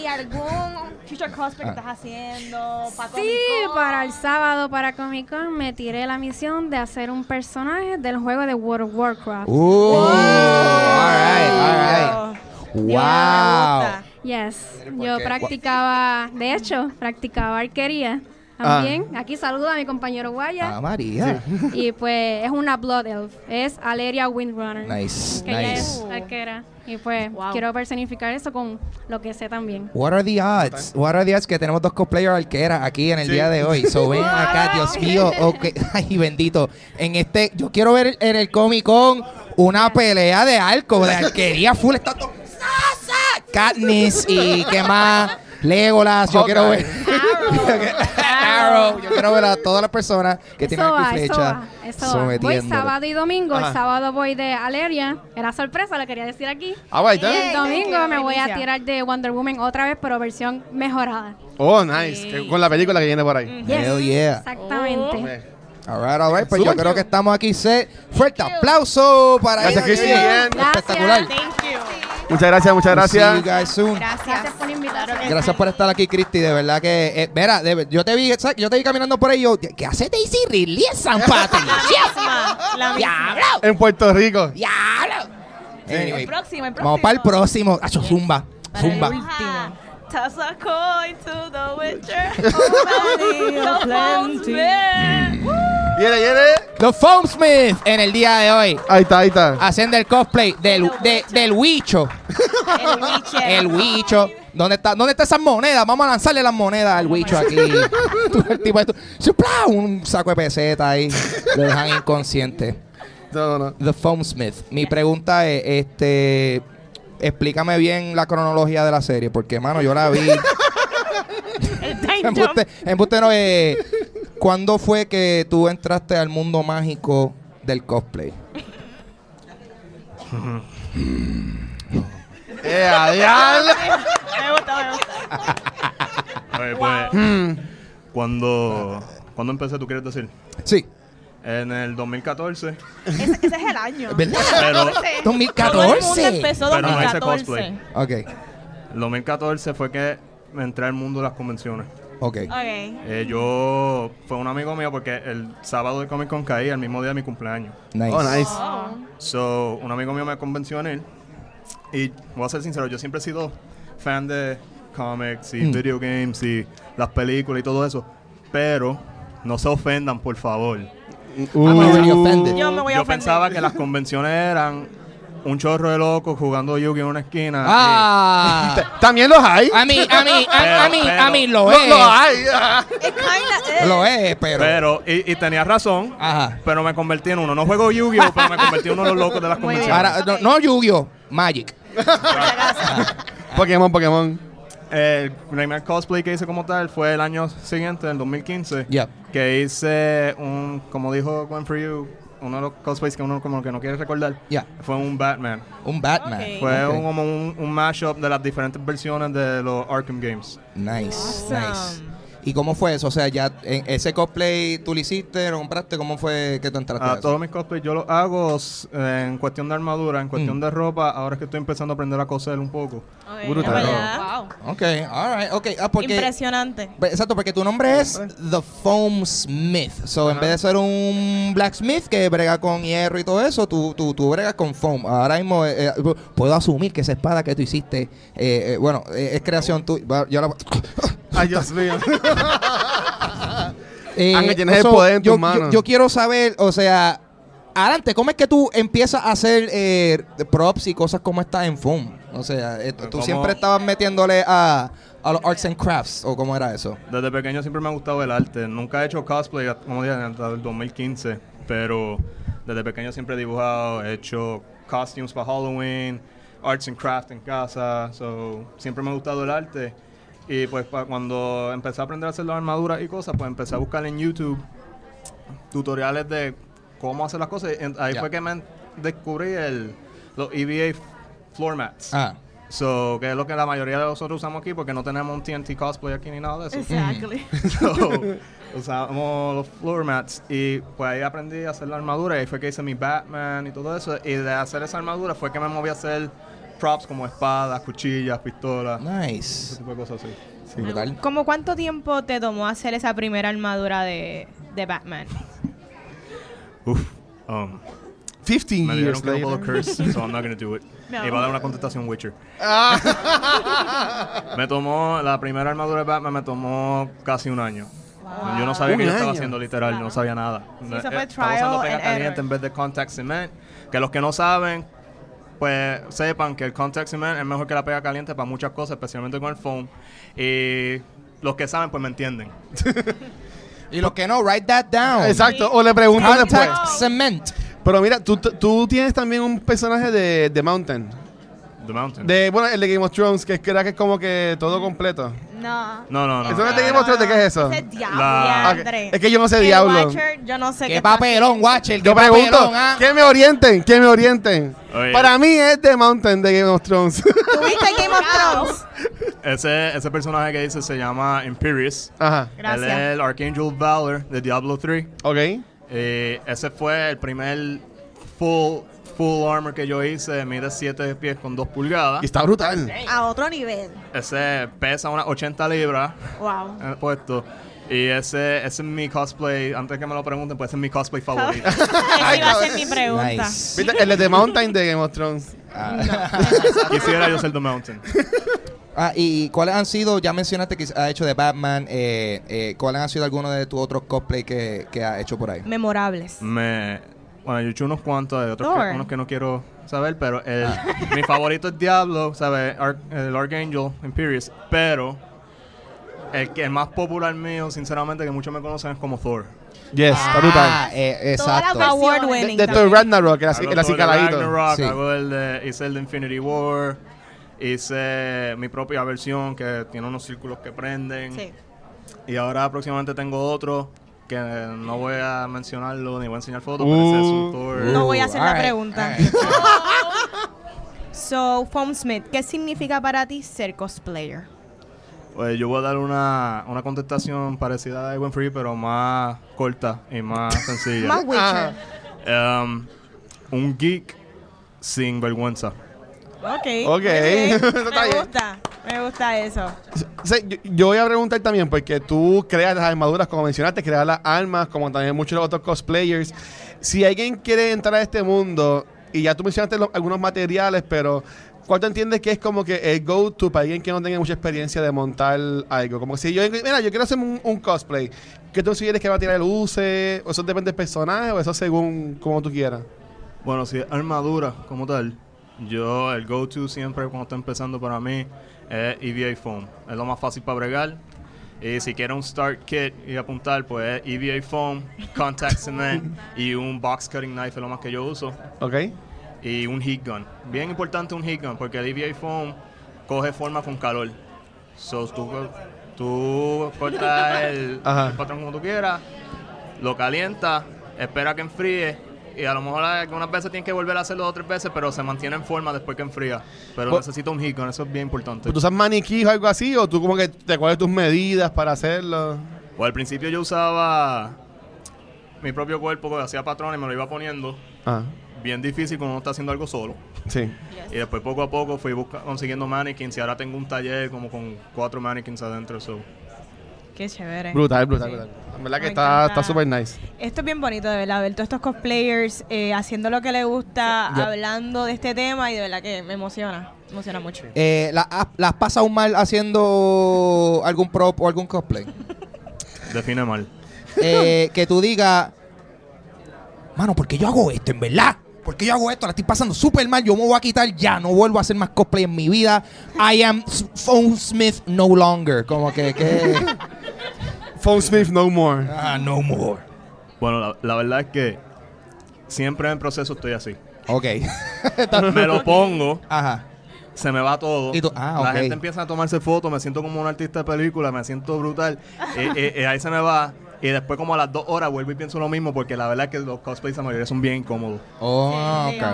¿Y algún future cosplay Ah. que estás haciendo? Para Sí, para el sábado para Comic Con me tiré la misión de hacer un personaje del juego de World of Warcraft. Uh, alright, alright. Wow. Yes, ¿por yo practicaba, de hecho, practicaba arquería también. Aquí saludo a mi compañero Guaya. Ah, María. Y pues es una Blood Elf, es Aleria Windrunner. Nice, Que ella nice. es arquera. Y pues Wow. quiero personificar eso con lo que sé también. What are the odds? What are the odds que tenemos dos cosplayers arqueras aquí en el día de hoy? So ven acá, Dios mío. ok. Ay, bendito. En este, yo quiero ver en el Comic Con una pelea de arco, de arquería full. Está todo. Katniss y qué más. Legolas. Yo quiero ver. Arrow. Yo quiero ver a todas las personas que tienen Eso va, eso flecha va, eso va. Voy sábado y domingo. Ajá. El sábado voy de Aleria. Era sorpresa, lo quería decir aquí. Ah, Y ¿está? el domingo me voy a tirar de Wonder Woman otra vez, pero versión mejorada. Oh, nice. Con la película que viene por ahí. Hell yeah. Exactamente. All right, all right. Pues yo creo que estamos aquí. Fuerte aplauso para Gracias. Cristi. Espectacular. Thank you. Muchas gracias, muchas gracias. you guys soon. Gracias. Gracias por invitarme. Gracias por estar aquí, Cristi. De verdad que, eh, mira, de- yo te vi, ¿sabes? yo te vi caminando por ahí. Yo, ¿qué hace Daisy Ridley en San Patricio? Misma, la misma. ¡Diablo! En Puerto Rico. ¡Diablo! Anyway, El próximo, el próximo. vamos para el próximo. Hacho, zumba. Zumba. Último. Toss a coin to the witcher. Viene, viene. The Foam Smith en el día de hoy. Ahí está, ahí está. Haciendo el cosplay del, de- del Huicho. El witcher. El Huicho. ¿Dónde está, ¿Dónde están esas monedas? Vamos a lanzarle las monedas al Huicho aquí. Tú, el tipo esto, ¡supla! un saco de peseta ahí. Lo dejan inconsciente. No, no, no. The Foam Smith. Mi pregunta es, este, explícame bien la cronología de la serie, porque mano, yo la vi. El time jump. embuste, embuste no, eh, ¿Cuándo fue que tú entraste al mundo mágico del cosplay? ¡Eh, a diablo! Me gusta, me gusta. Pues, pues, cuando, cuando empecé, tú quieres decir? Sí. En el 2014. Ese, ese es el año. ¿Verdad? Pero Todo el mundo 2014. empezó Pero no hice 2014. cosplay. Ok, el 2014 fue que me entré al mundo de las convenciones. Ok. Ok. Eh, yo, fue un amigo mío porque el sábado de Comic Con caía el mismo día de mi cumpleaños. Nice. Oh, nice. So, un amigo mío me convenció en él. Y voy a ser sincero, yo siempre he sido fan de comics y Mm. video games y las películas y todo eso. Pero no se ofendan, por favor. Offended. Yo me voy a Yo pensaba que las convenciones eran un chorro de locos jugando Yugi en una esquina. Ah. También los hay. A mí, a mí, a, Pero, a mí, pero- a mí lo No, es. los hay. Is. Lo es, y- pero. pero, y, y tenía razón, Ajá. pero me convertí en uno. No juego Yu-Gi-Oh, pero me convertí en uno de los locos de las convenciones. Ahora, no, no Yu-Gi-Oh, Magic. Pokémon, Pokémon. El primer cosplay que hice como tal fue el año siguiente, en 2015. Yep. Que hice un, como dijo Gwen For You, uno de los cosplays que uno como que no quiere recordar. Fue un Batman. Un Batman. Fue un, como un, un mashup de las diferentes versiones de los Arkham Games. Nice, Awesome. nice. ¿Y cómo fue eso? O sea, ya en ese cosplay tú lo hiciste, lo compraste, ¿cómo fue que tú entraste? a Ah, eso? todos mis cosplays yo los hago s- en cuestión de armadura, en cuestión Mm. de ropa. Ahora es que estoy empezando a aprender a coser un poco. Ok, Brutal. Wow. Ok, alright, ok. Ah, porque, Impresionante. Pe- Exacto, porque tu nombre es The Foam Smith. So, en vez de ser un blacksmith que brega con hierro y todo eso, tú, tú, tú bregas con foam. Ahora mismo eh, eh, puedo asumir que esa espada que tú hiciste, eh, eh, bueno, eh, es creación tuya. Yo la- Ay, Dios mío. Eh, Ángel, tienes el poder en yo, tus manos. Yo, yo quiero saber, o sea, adelante, ¿cómo es que tú empiezas a hacer eh, props y cosas como estas en foam? O sea, eh, tú ¿Cómo? siempre estabas metiéndole a, a los arts and crafts, ¿o cómo era eso? Desde pequeño siempre me ha gustado el arte. Nunca he hecho cosplay, como dije, hasta el 2015. Pero desde pequeño siempre he dibujado, he hecho costumes para Halloween. arts and craft en casa, so siempre me ha gustado el arte. Y pues pa- cuando empecé a aprender a hacer las armaduras y cosas, pues empecé a buscar en YouTube tutoriales de cómo hacer las cosas. Y ahí fue que me descubrí el, los EVA floor mats. Ah. So, que es lo que la mayoría de nosotros usamos aquí porque no tenemos un TNT cosplay aquí ni nada de eso. Exactly. So, usamos los floor mats y pues ahí aprendí a hacer la armadura y ahí fue que hice mi Batman y todo eso. Y de hacer esa armadura fue que me moví a hacer props como espadas, cuchillas, pistolas, ese Nice. tipo de cosas así. Sí, brutal. ¿Cómo cuánto tiempo te tomó hacer esa primera armadura de, de Batman? Uf. Um, 15 me years later. curse, so I'm not gonna do it. No. Y va a dar una contestación Witcher. Ah. me tomó, la primera armadura de Batman me tomó casi un año. Yo no sabía que yo estaba haciendo literal, yo no sabía nada. eso fue Eh, estaba usando pega caliente error. en vez de contact cement. Que los que no saben, pues sepan que el contact cement es mejor que la pega caliente para muchas cosas, especialmente con el foam. Y los que saben, pues me entienden. Y los que no, write that down. Exacto, o le preguntan después. Contact cement. Pero mira, tú, tú tienes también un personaje de, de Mountain. The Mountain. De, bueno, el de Game of Thrones, que es que era que es como que todo completo. No. no, no, no. ¿Eso no es de Game of Thrones? ¿De qué es eso? Ese es diablo. La-. Es que yo no sé El diablo. Watcher, yo no sé Qué está papelón, Watcher. Yo qué pregunto, papelón, ah. que me orienten, que me orienten. Oye. Para mí es de Mountain de Game of Thrones. ¿Tuviste Game of Thrones? Ese, ese personaje que dice se llama Imperius. Ajá, Gracias. Él es el Archangel Valor de Diablo 3. ok. Eh, ese fue el primer full, full armor que yo hice. Mide 7 pies con 2 pulgadas. Y está brutal. A otro nivel. Ese pesa unas 80 libras Wow. eh, puesto. Y ese, ese es mi cosplay. Antes que me lo pregunten, pues ese es mi cosplay favorito. Esa iba a ser mi pregunta. Nice. ¿Viste? El de The Mountain de Game of Thrones. Quisiera yo ser The Mountain. Ah, y cuáles han sido, ya mencionaste que ha hecho de Batman, eh, eh, cuáles han sido algunos de tus otros cosplay que, que ha hecho por ahí? Memorables. Me, bueno, yo he hecho unos cuantos, hay otros que, unos que no quiero saber, pero el, mi favorito es Diablo, ¿sabes? Ar- el Archangel Imperius, pero el que el más popular mío, sinceramente, que muchos me conocen es como Thor. Yes, Ah, brutal. eh, exacto. Award De, winning. de Thor Ragnarok, el así, así de caladito. Ragnarok, Sí. hago el de, hice el de Infinity War, hice mi propia versión que tiene unos círculos que prenden. Sí. Y ahora próximamente tengo otro que no voy a mencionarlo ni voy a enseñar fotos, pero ese es un Uh. Thor. No voy a hacer la pregunta. So, Foam Smith, ¿qué significa para ti ser cosplayer? Pues yo voy a dar una, una contestación parecida a Ewan Free, pero más corta y más sencilla. Más Witcher. Um, un geek sin vergüenza. Ok. Ok. Eso está me bien. gusta. Me gusta eso. Sí, yo, yo voy a preguntar también, porque tú creas las armaduras, como mencionaste, creas las armas, como también muchos los otros cosplayers. Si alguien quiere entrar a este mundo, y ya tú mencionaste lo- algunos materiales, pero ¿cuál tú entiendes que es como que el go-to para alguien que no tenga mucha experiencia de montar algo? Como si yo, mira, yo quiero hacer un, un cosplay. ¿Qué tú sugieres que va a tirar use? ¿O eso depende del personaje o eso según como tú quieras? Bueno, si es armadura como tal, yo el go-to siempre cuando estoy empezando para mí es EVA Foam. Es lo más fácil para bregar. Y si quieres un start kit y apuntar, pues es EVA Foam, Contact Cement y un box cutting knife es lo más que yo uso. ¿Ok? y un heat gun. Bien importante un heat gun porque el EVA foam coge forma con calor. So, tú, tú cortas el, el patrón como tú quieras, lo calientas, espera que enfríe y a lo mejor algunas veces tienes que volver a hacerlo dos o tres veces, pero se mantiene en forma después que enfría. Pero Pues- necesita un heat gun, eso es bien importante. ¿Tú usas maniquí o algo así? ¿O tú como que te cuáles tus medidas para hacerlo? Pues al principio yo usaba mi propio cuerpo, que hacía patrones y me lo iba poniendo. Ah, Bien difícil cuando uno está haciendo algo solo. sí. Y después poco a poco fui busca- consiguiendo mannequins y ahora tengo un taller como con cuatro mannequins adentro. So. Qué chévere. Brutal, brutal, Sí. brutal. En verdad que Me está encanta. súper nice. Esto es bien bonito, de verdad, ver todos estos cosplayers eh, haciendo lo que les gusta, hablando de este tema y de verdad que me emociona, me emociona mucho. Eh, ¿la, has- ¿La has pasado mal haciendo algún prop o algún cosplay? Define mal. Eh, que tú digas, mano, ¿por qué yo hago esto, en verdad? ¿Por qué yo hago esto? La estoy pasando súper mal. Yo me voy a quitar ya. No vuelvo a hacer más cosplay en mi vida. I am Phone Smith no longer. Como que, que... Phone Smith no more. ah, no more. Bueno, la, la verdad es que siempre en proceso estoy así. Ok. me lo pongo, Ajá. se me va todo. Y tú- ah, la ok. gente empieza a tomarse fotos, me siento como un artista de película, me siento brutal. Eh, eh, eh, ahí se me va. Y después como a las dos horas vuelvo y pienso lo mismo porque la verdad es que los cosplays a mayoría son bien incómodos. Oh, Sí, ok.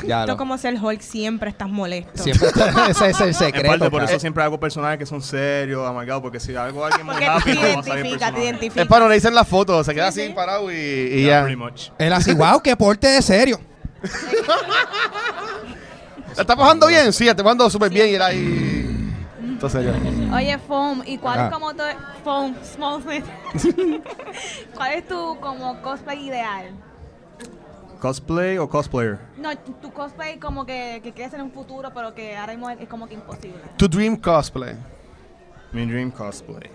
they Ya Esto lo. como ser Hulk, siempre estás molesto. Siempre ese es el En secreto. parte por eso siempre hago personajes que son serios, amargados, porque si hago a alguien muy rápido va a salir identifica, te personaje. identifica. Es para no le dicen las fotos, se queda Sí, así sí. parado y, y Yeah, ya. pretty much. Él así, wow, qué porte de serio. ¿La está pasando bien? Sí, está pasando súper bien y era ahí. Entonces. Oye, Foam, ¿y cuál Ah. es como tu... Foam, Small Smith. ¿Cuál es tu como cosplay ideal? ¿Cosplay o cosplayer? No, tu cosplay como que, que quieres en un futuro, pero que ahora mismo es, es como que imposible. Tu dream cosplay. Mi dream cosplay.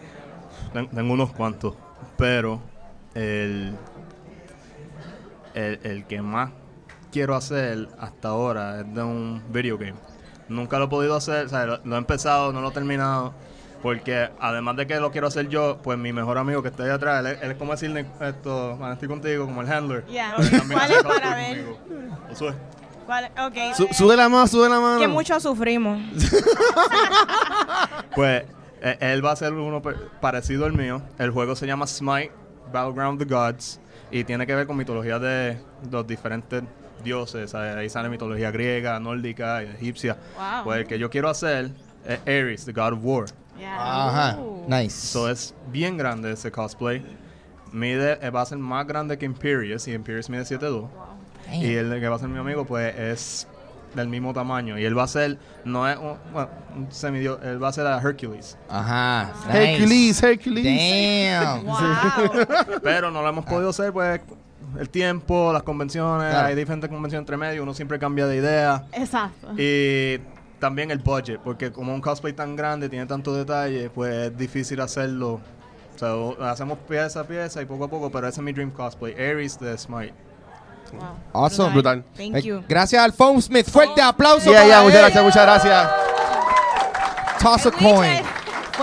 Ten- Tengo unos cuantos, pero el, el, el que más quiero hacer hasta ahora es de un video game. Nunca lo he podido hacer, o sea, lo, lo he empezado, no lo he terminado, porque además de que lo quiero hacer yo, pues mi mejor amigo que está ahí atrás, él, es- él es como decirle esto, "Man, estoy contigo, como el handler. También ¿Cuál es para ver? Josué. ¿Cuál? Ok. Su- sube la mano, sube la mano. que mucho sufrimos. Pues eh, él va a ser uno parecido al mío. El juego se llama Smite Battleground of the Gods y tiene que ver con mitología de los diferentes dioses. ¿sabes? Ahí sale mitología griega, nórdica, y egipcia. Wow. Pues el que yo quiero hacer es Ares, the God of War. Ya. Ajá. Nice. So es bien grande ese cosplay. Mide, eh, va a ser más grande que Imperius y Imperius mide 7'2". Y el que va a ser mi amigo, pues es del mismo tamaño. Y él va a ser, no es un, bueno, un semidio, él va a ser a Hercules. Ajá. Nice. Hercules, Hercules. Damn. Wow. Pero no lo hemos podido hacer, pues el tiempo, las convenciones, Claro. hay diferentes convenciones entre medio, uno siempre cambia de idea. Exacto. Y también el budget, porque como un cosplay tan grande, tiene tantos detalles, pues es difícil hacerlo. O sea, hacemos pieza a pieza y poco a poco, pero ese es mi dream cosplay, Ares de Smite. Awesome. Brutal. Thank Eh, you. Gracias al Phone Smith. Fuerte aplauso. Yeah, para yeah, muchas él. gracias, muchas gracias. Toss a coin.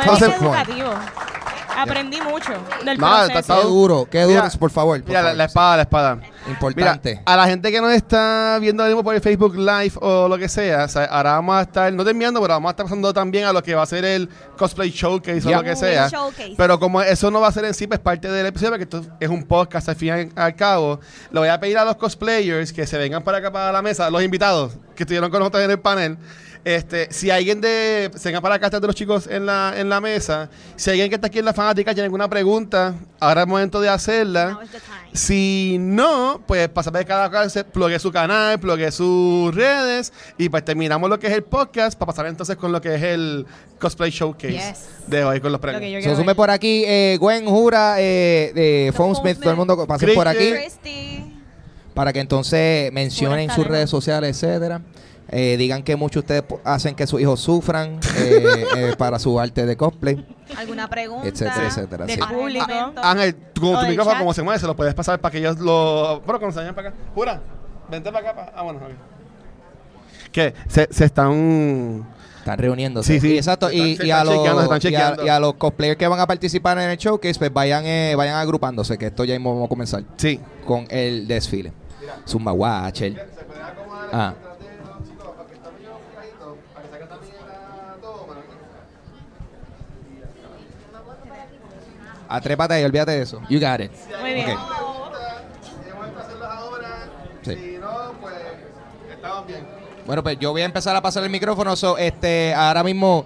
Toss a coin. Aprendí mucho del No, proceso. está duro, qué duro, Mira, por favor. por Mira, la, favor. la espada, la espada. Importante. Mira, a la gente que nos está viendo ahora mismo por el Facebook Live o lo que sea, o sea, ahora vamos a estar, no terminando, pero vamos a estar pasando también a lo que va a ser el cosplay showcase Ya. o lo que sea. showcase. Pero como eso no va a ser en sí, pues parte del episodio, porque esto es un podcast al fin y al cabo, le voy a pedir a los cosplayers que se vengan para acá para la mesa, los invitados que estuvieron con nosotros en el panel. Este, si alguien de, se vengan para acá están de los chicos en la, en la mesa, si alguien que está aquí en la fanática tiene alguna pregunta, ahora es momento de hacerla. Si no, pues para saber cada cual se plugue su canal, plugue sus redes y pues terminamos lo que es el podcast para pasar entonces con lo que es el cosplay showcase Yes. de hoy con los Lo premios. yo Se sume por aquí eh, Gwen Jura, eh, de Phone Smith, todo el mundo pase por aquí Christy. Para que entonces mencionen sus redes sociales, etcétera. Eh, digan que muchos de ustedes hacen que sus hijos sufran eh, eh, para su arte de cosplay, ¿Alguna pregunta? etcétera, etcétera. Del sí. Para el público. momento. Ángel, tu micrófono, chat. como se mueve, se lo puedes pasar para que ellos lo. Bueno, cuando se vayan para acá. Jura, vente para acá. pa- Ah, bueno, ok. Que se, se están. Están reuniéndose. Sí, sí. Y exacto. Y, a los, y a- chequeando. y a los cosplayers que van a participar en el showcase, pues vayan, eh, vayan agrupándose, que esto ya mismo vamos a comenzar Sí. con el desfile. Zumba Watcher. Ah. Atrépate ahí, olvídate de eso. You got it. Muy bien. Ok. Sí. Si no, pues. Estamos bien. Bueno, pues yo voy a empezar a pasar el micrófono. so, este, ahora mismo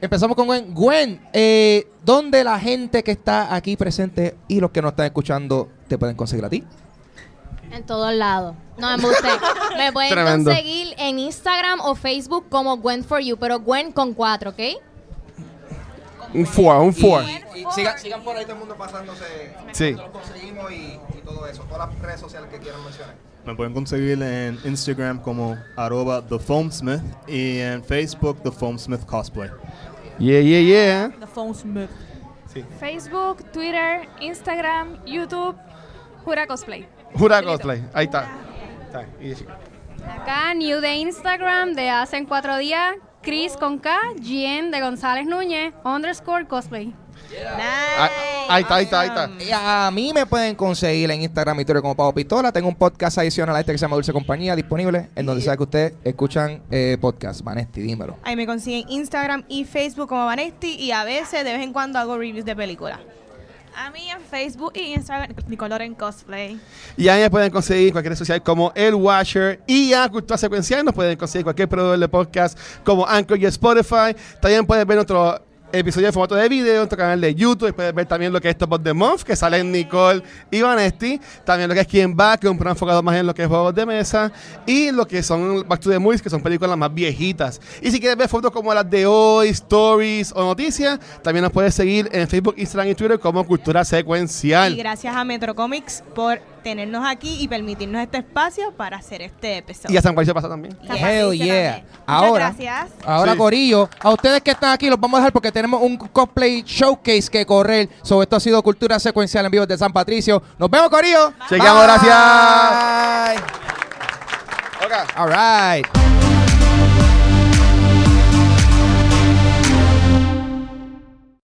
empezamos con Gwen. Gwen, eh, ¿dónde la gente que está aquí presente y los que nos están escuchando te pueden conseguir a ti? En todos lados. No, me guste. Me pueden Tremendo. conseguir en Instagram o Facebook como Gwen for You, pero Gwen con cuatro, ¿ok? Un four, un four. Y, sigan, sigan por ahí todo el mundo pasándose. Sí. Lo conseguimos y, y todo eso. Todas las redes sociales que quieran mencionar. Me pueden conseguir en Instagram como arroba TheFoamSmith y en Facebook The Foam Smith Cosplay. Yeah, yeah, yeah. The phone smooth. Facebook, Twitter, Instagram, YouTube, Jura Cosplay. Jura cosplay. Ahí está. Acá, New de Instagram de hace cuatro días, Chris con K, Gien de González Núñez, underscore cosplay. Ah, Ahí está, ahí está, ahí está. Y a mí me pueden conseguir en Instagram y Twitter como Pavo Pistola. Tengo un podcast adicional a este que se llama Dulce Compañía disponible en donde sea que ustedes escuchan eh, podcast. Vanesti, dímelo. Ahí me consiguen Instagram y Facebook como Vanesti y a veces de vez en cuando hago reviews de películas. A mí en Facebook y Instagram, Nicolor en cosplay. Y ahí me pueden conseguir cualquier social como El Watcher. Y a Cultura Secuencial nos pueden conseguir cualquier proveedor de podcast como Anchor y Spotify. También pueden ver nuestro episodio de formato de video en nuestro canal de YouTube. Y pueden ver también lo que es Top of the Month, que sale Nicole y Vanesti. También lo que es Quien Va, que es un programa enfocado más en lo que es juegos de mesa. Y lo que son Back to the Movies, que son películas más viejitas. Y si quieres ver fotos como las de hoy, stories o noticias, también nos puedes seguir en Facebook, Instagram y Twitter como Cultura Secuencial. Y gracias a Metro Comics por tenernos aquí y permitirnos este espacio para hacer este episodio. Y a San Patricio pasa también. Hell yeah. también. Ahora, gracias. ahora Sí. Corillo, a ustedes que están aquí los vamos a dejar porque tenemos un cosplay showcase que correr. Sobre esto ha sido Cultura Secuencial en vivo de San Patricio. Nos vemos, Corillo. Chequeamos, Bye. gracias. All right.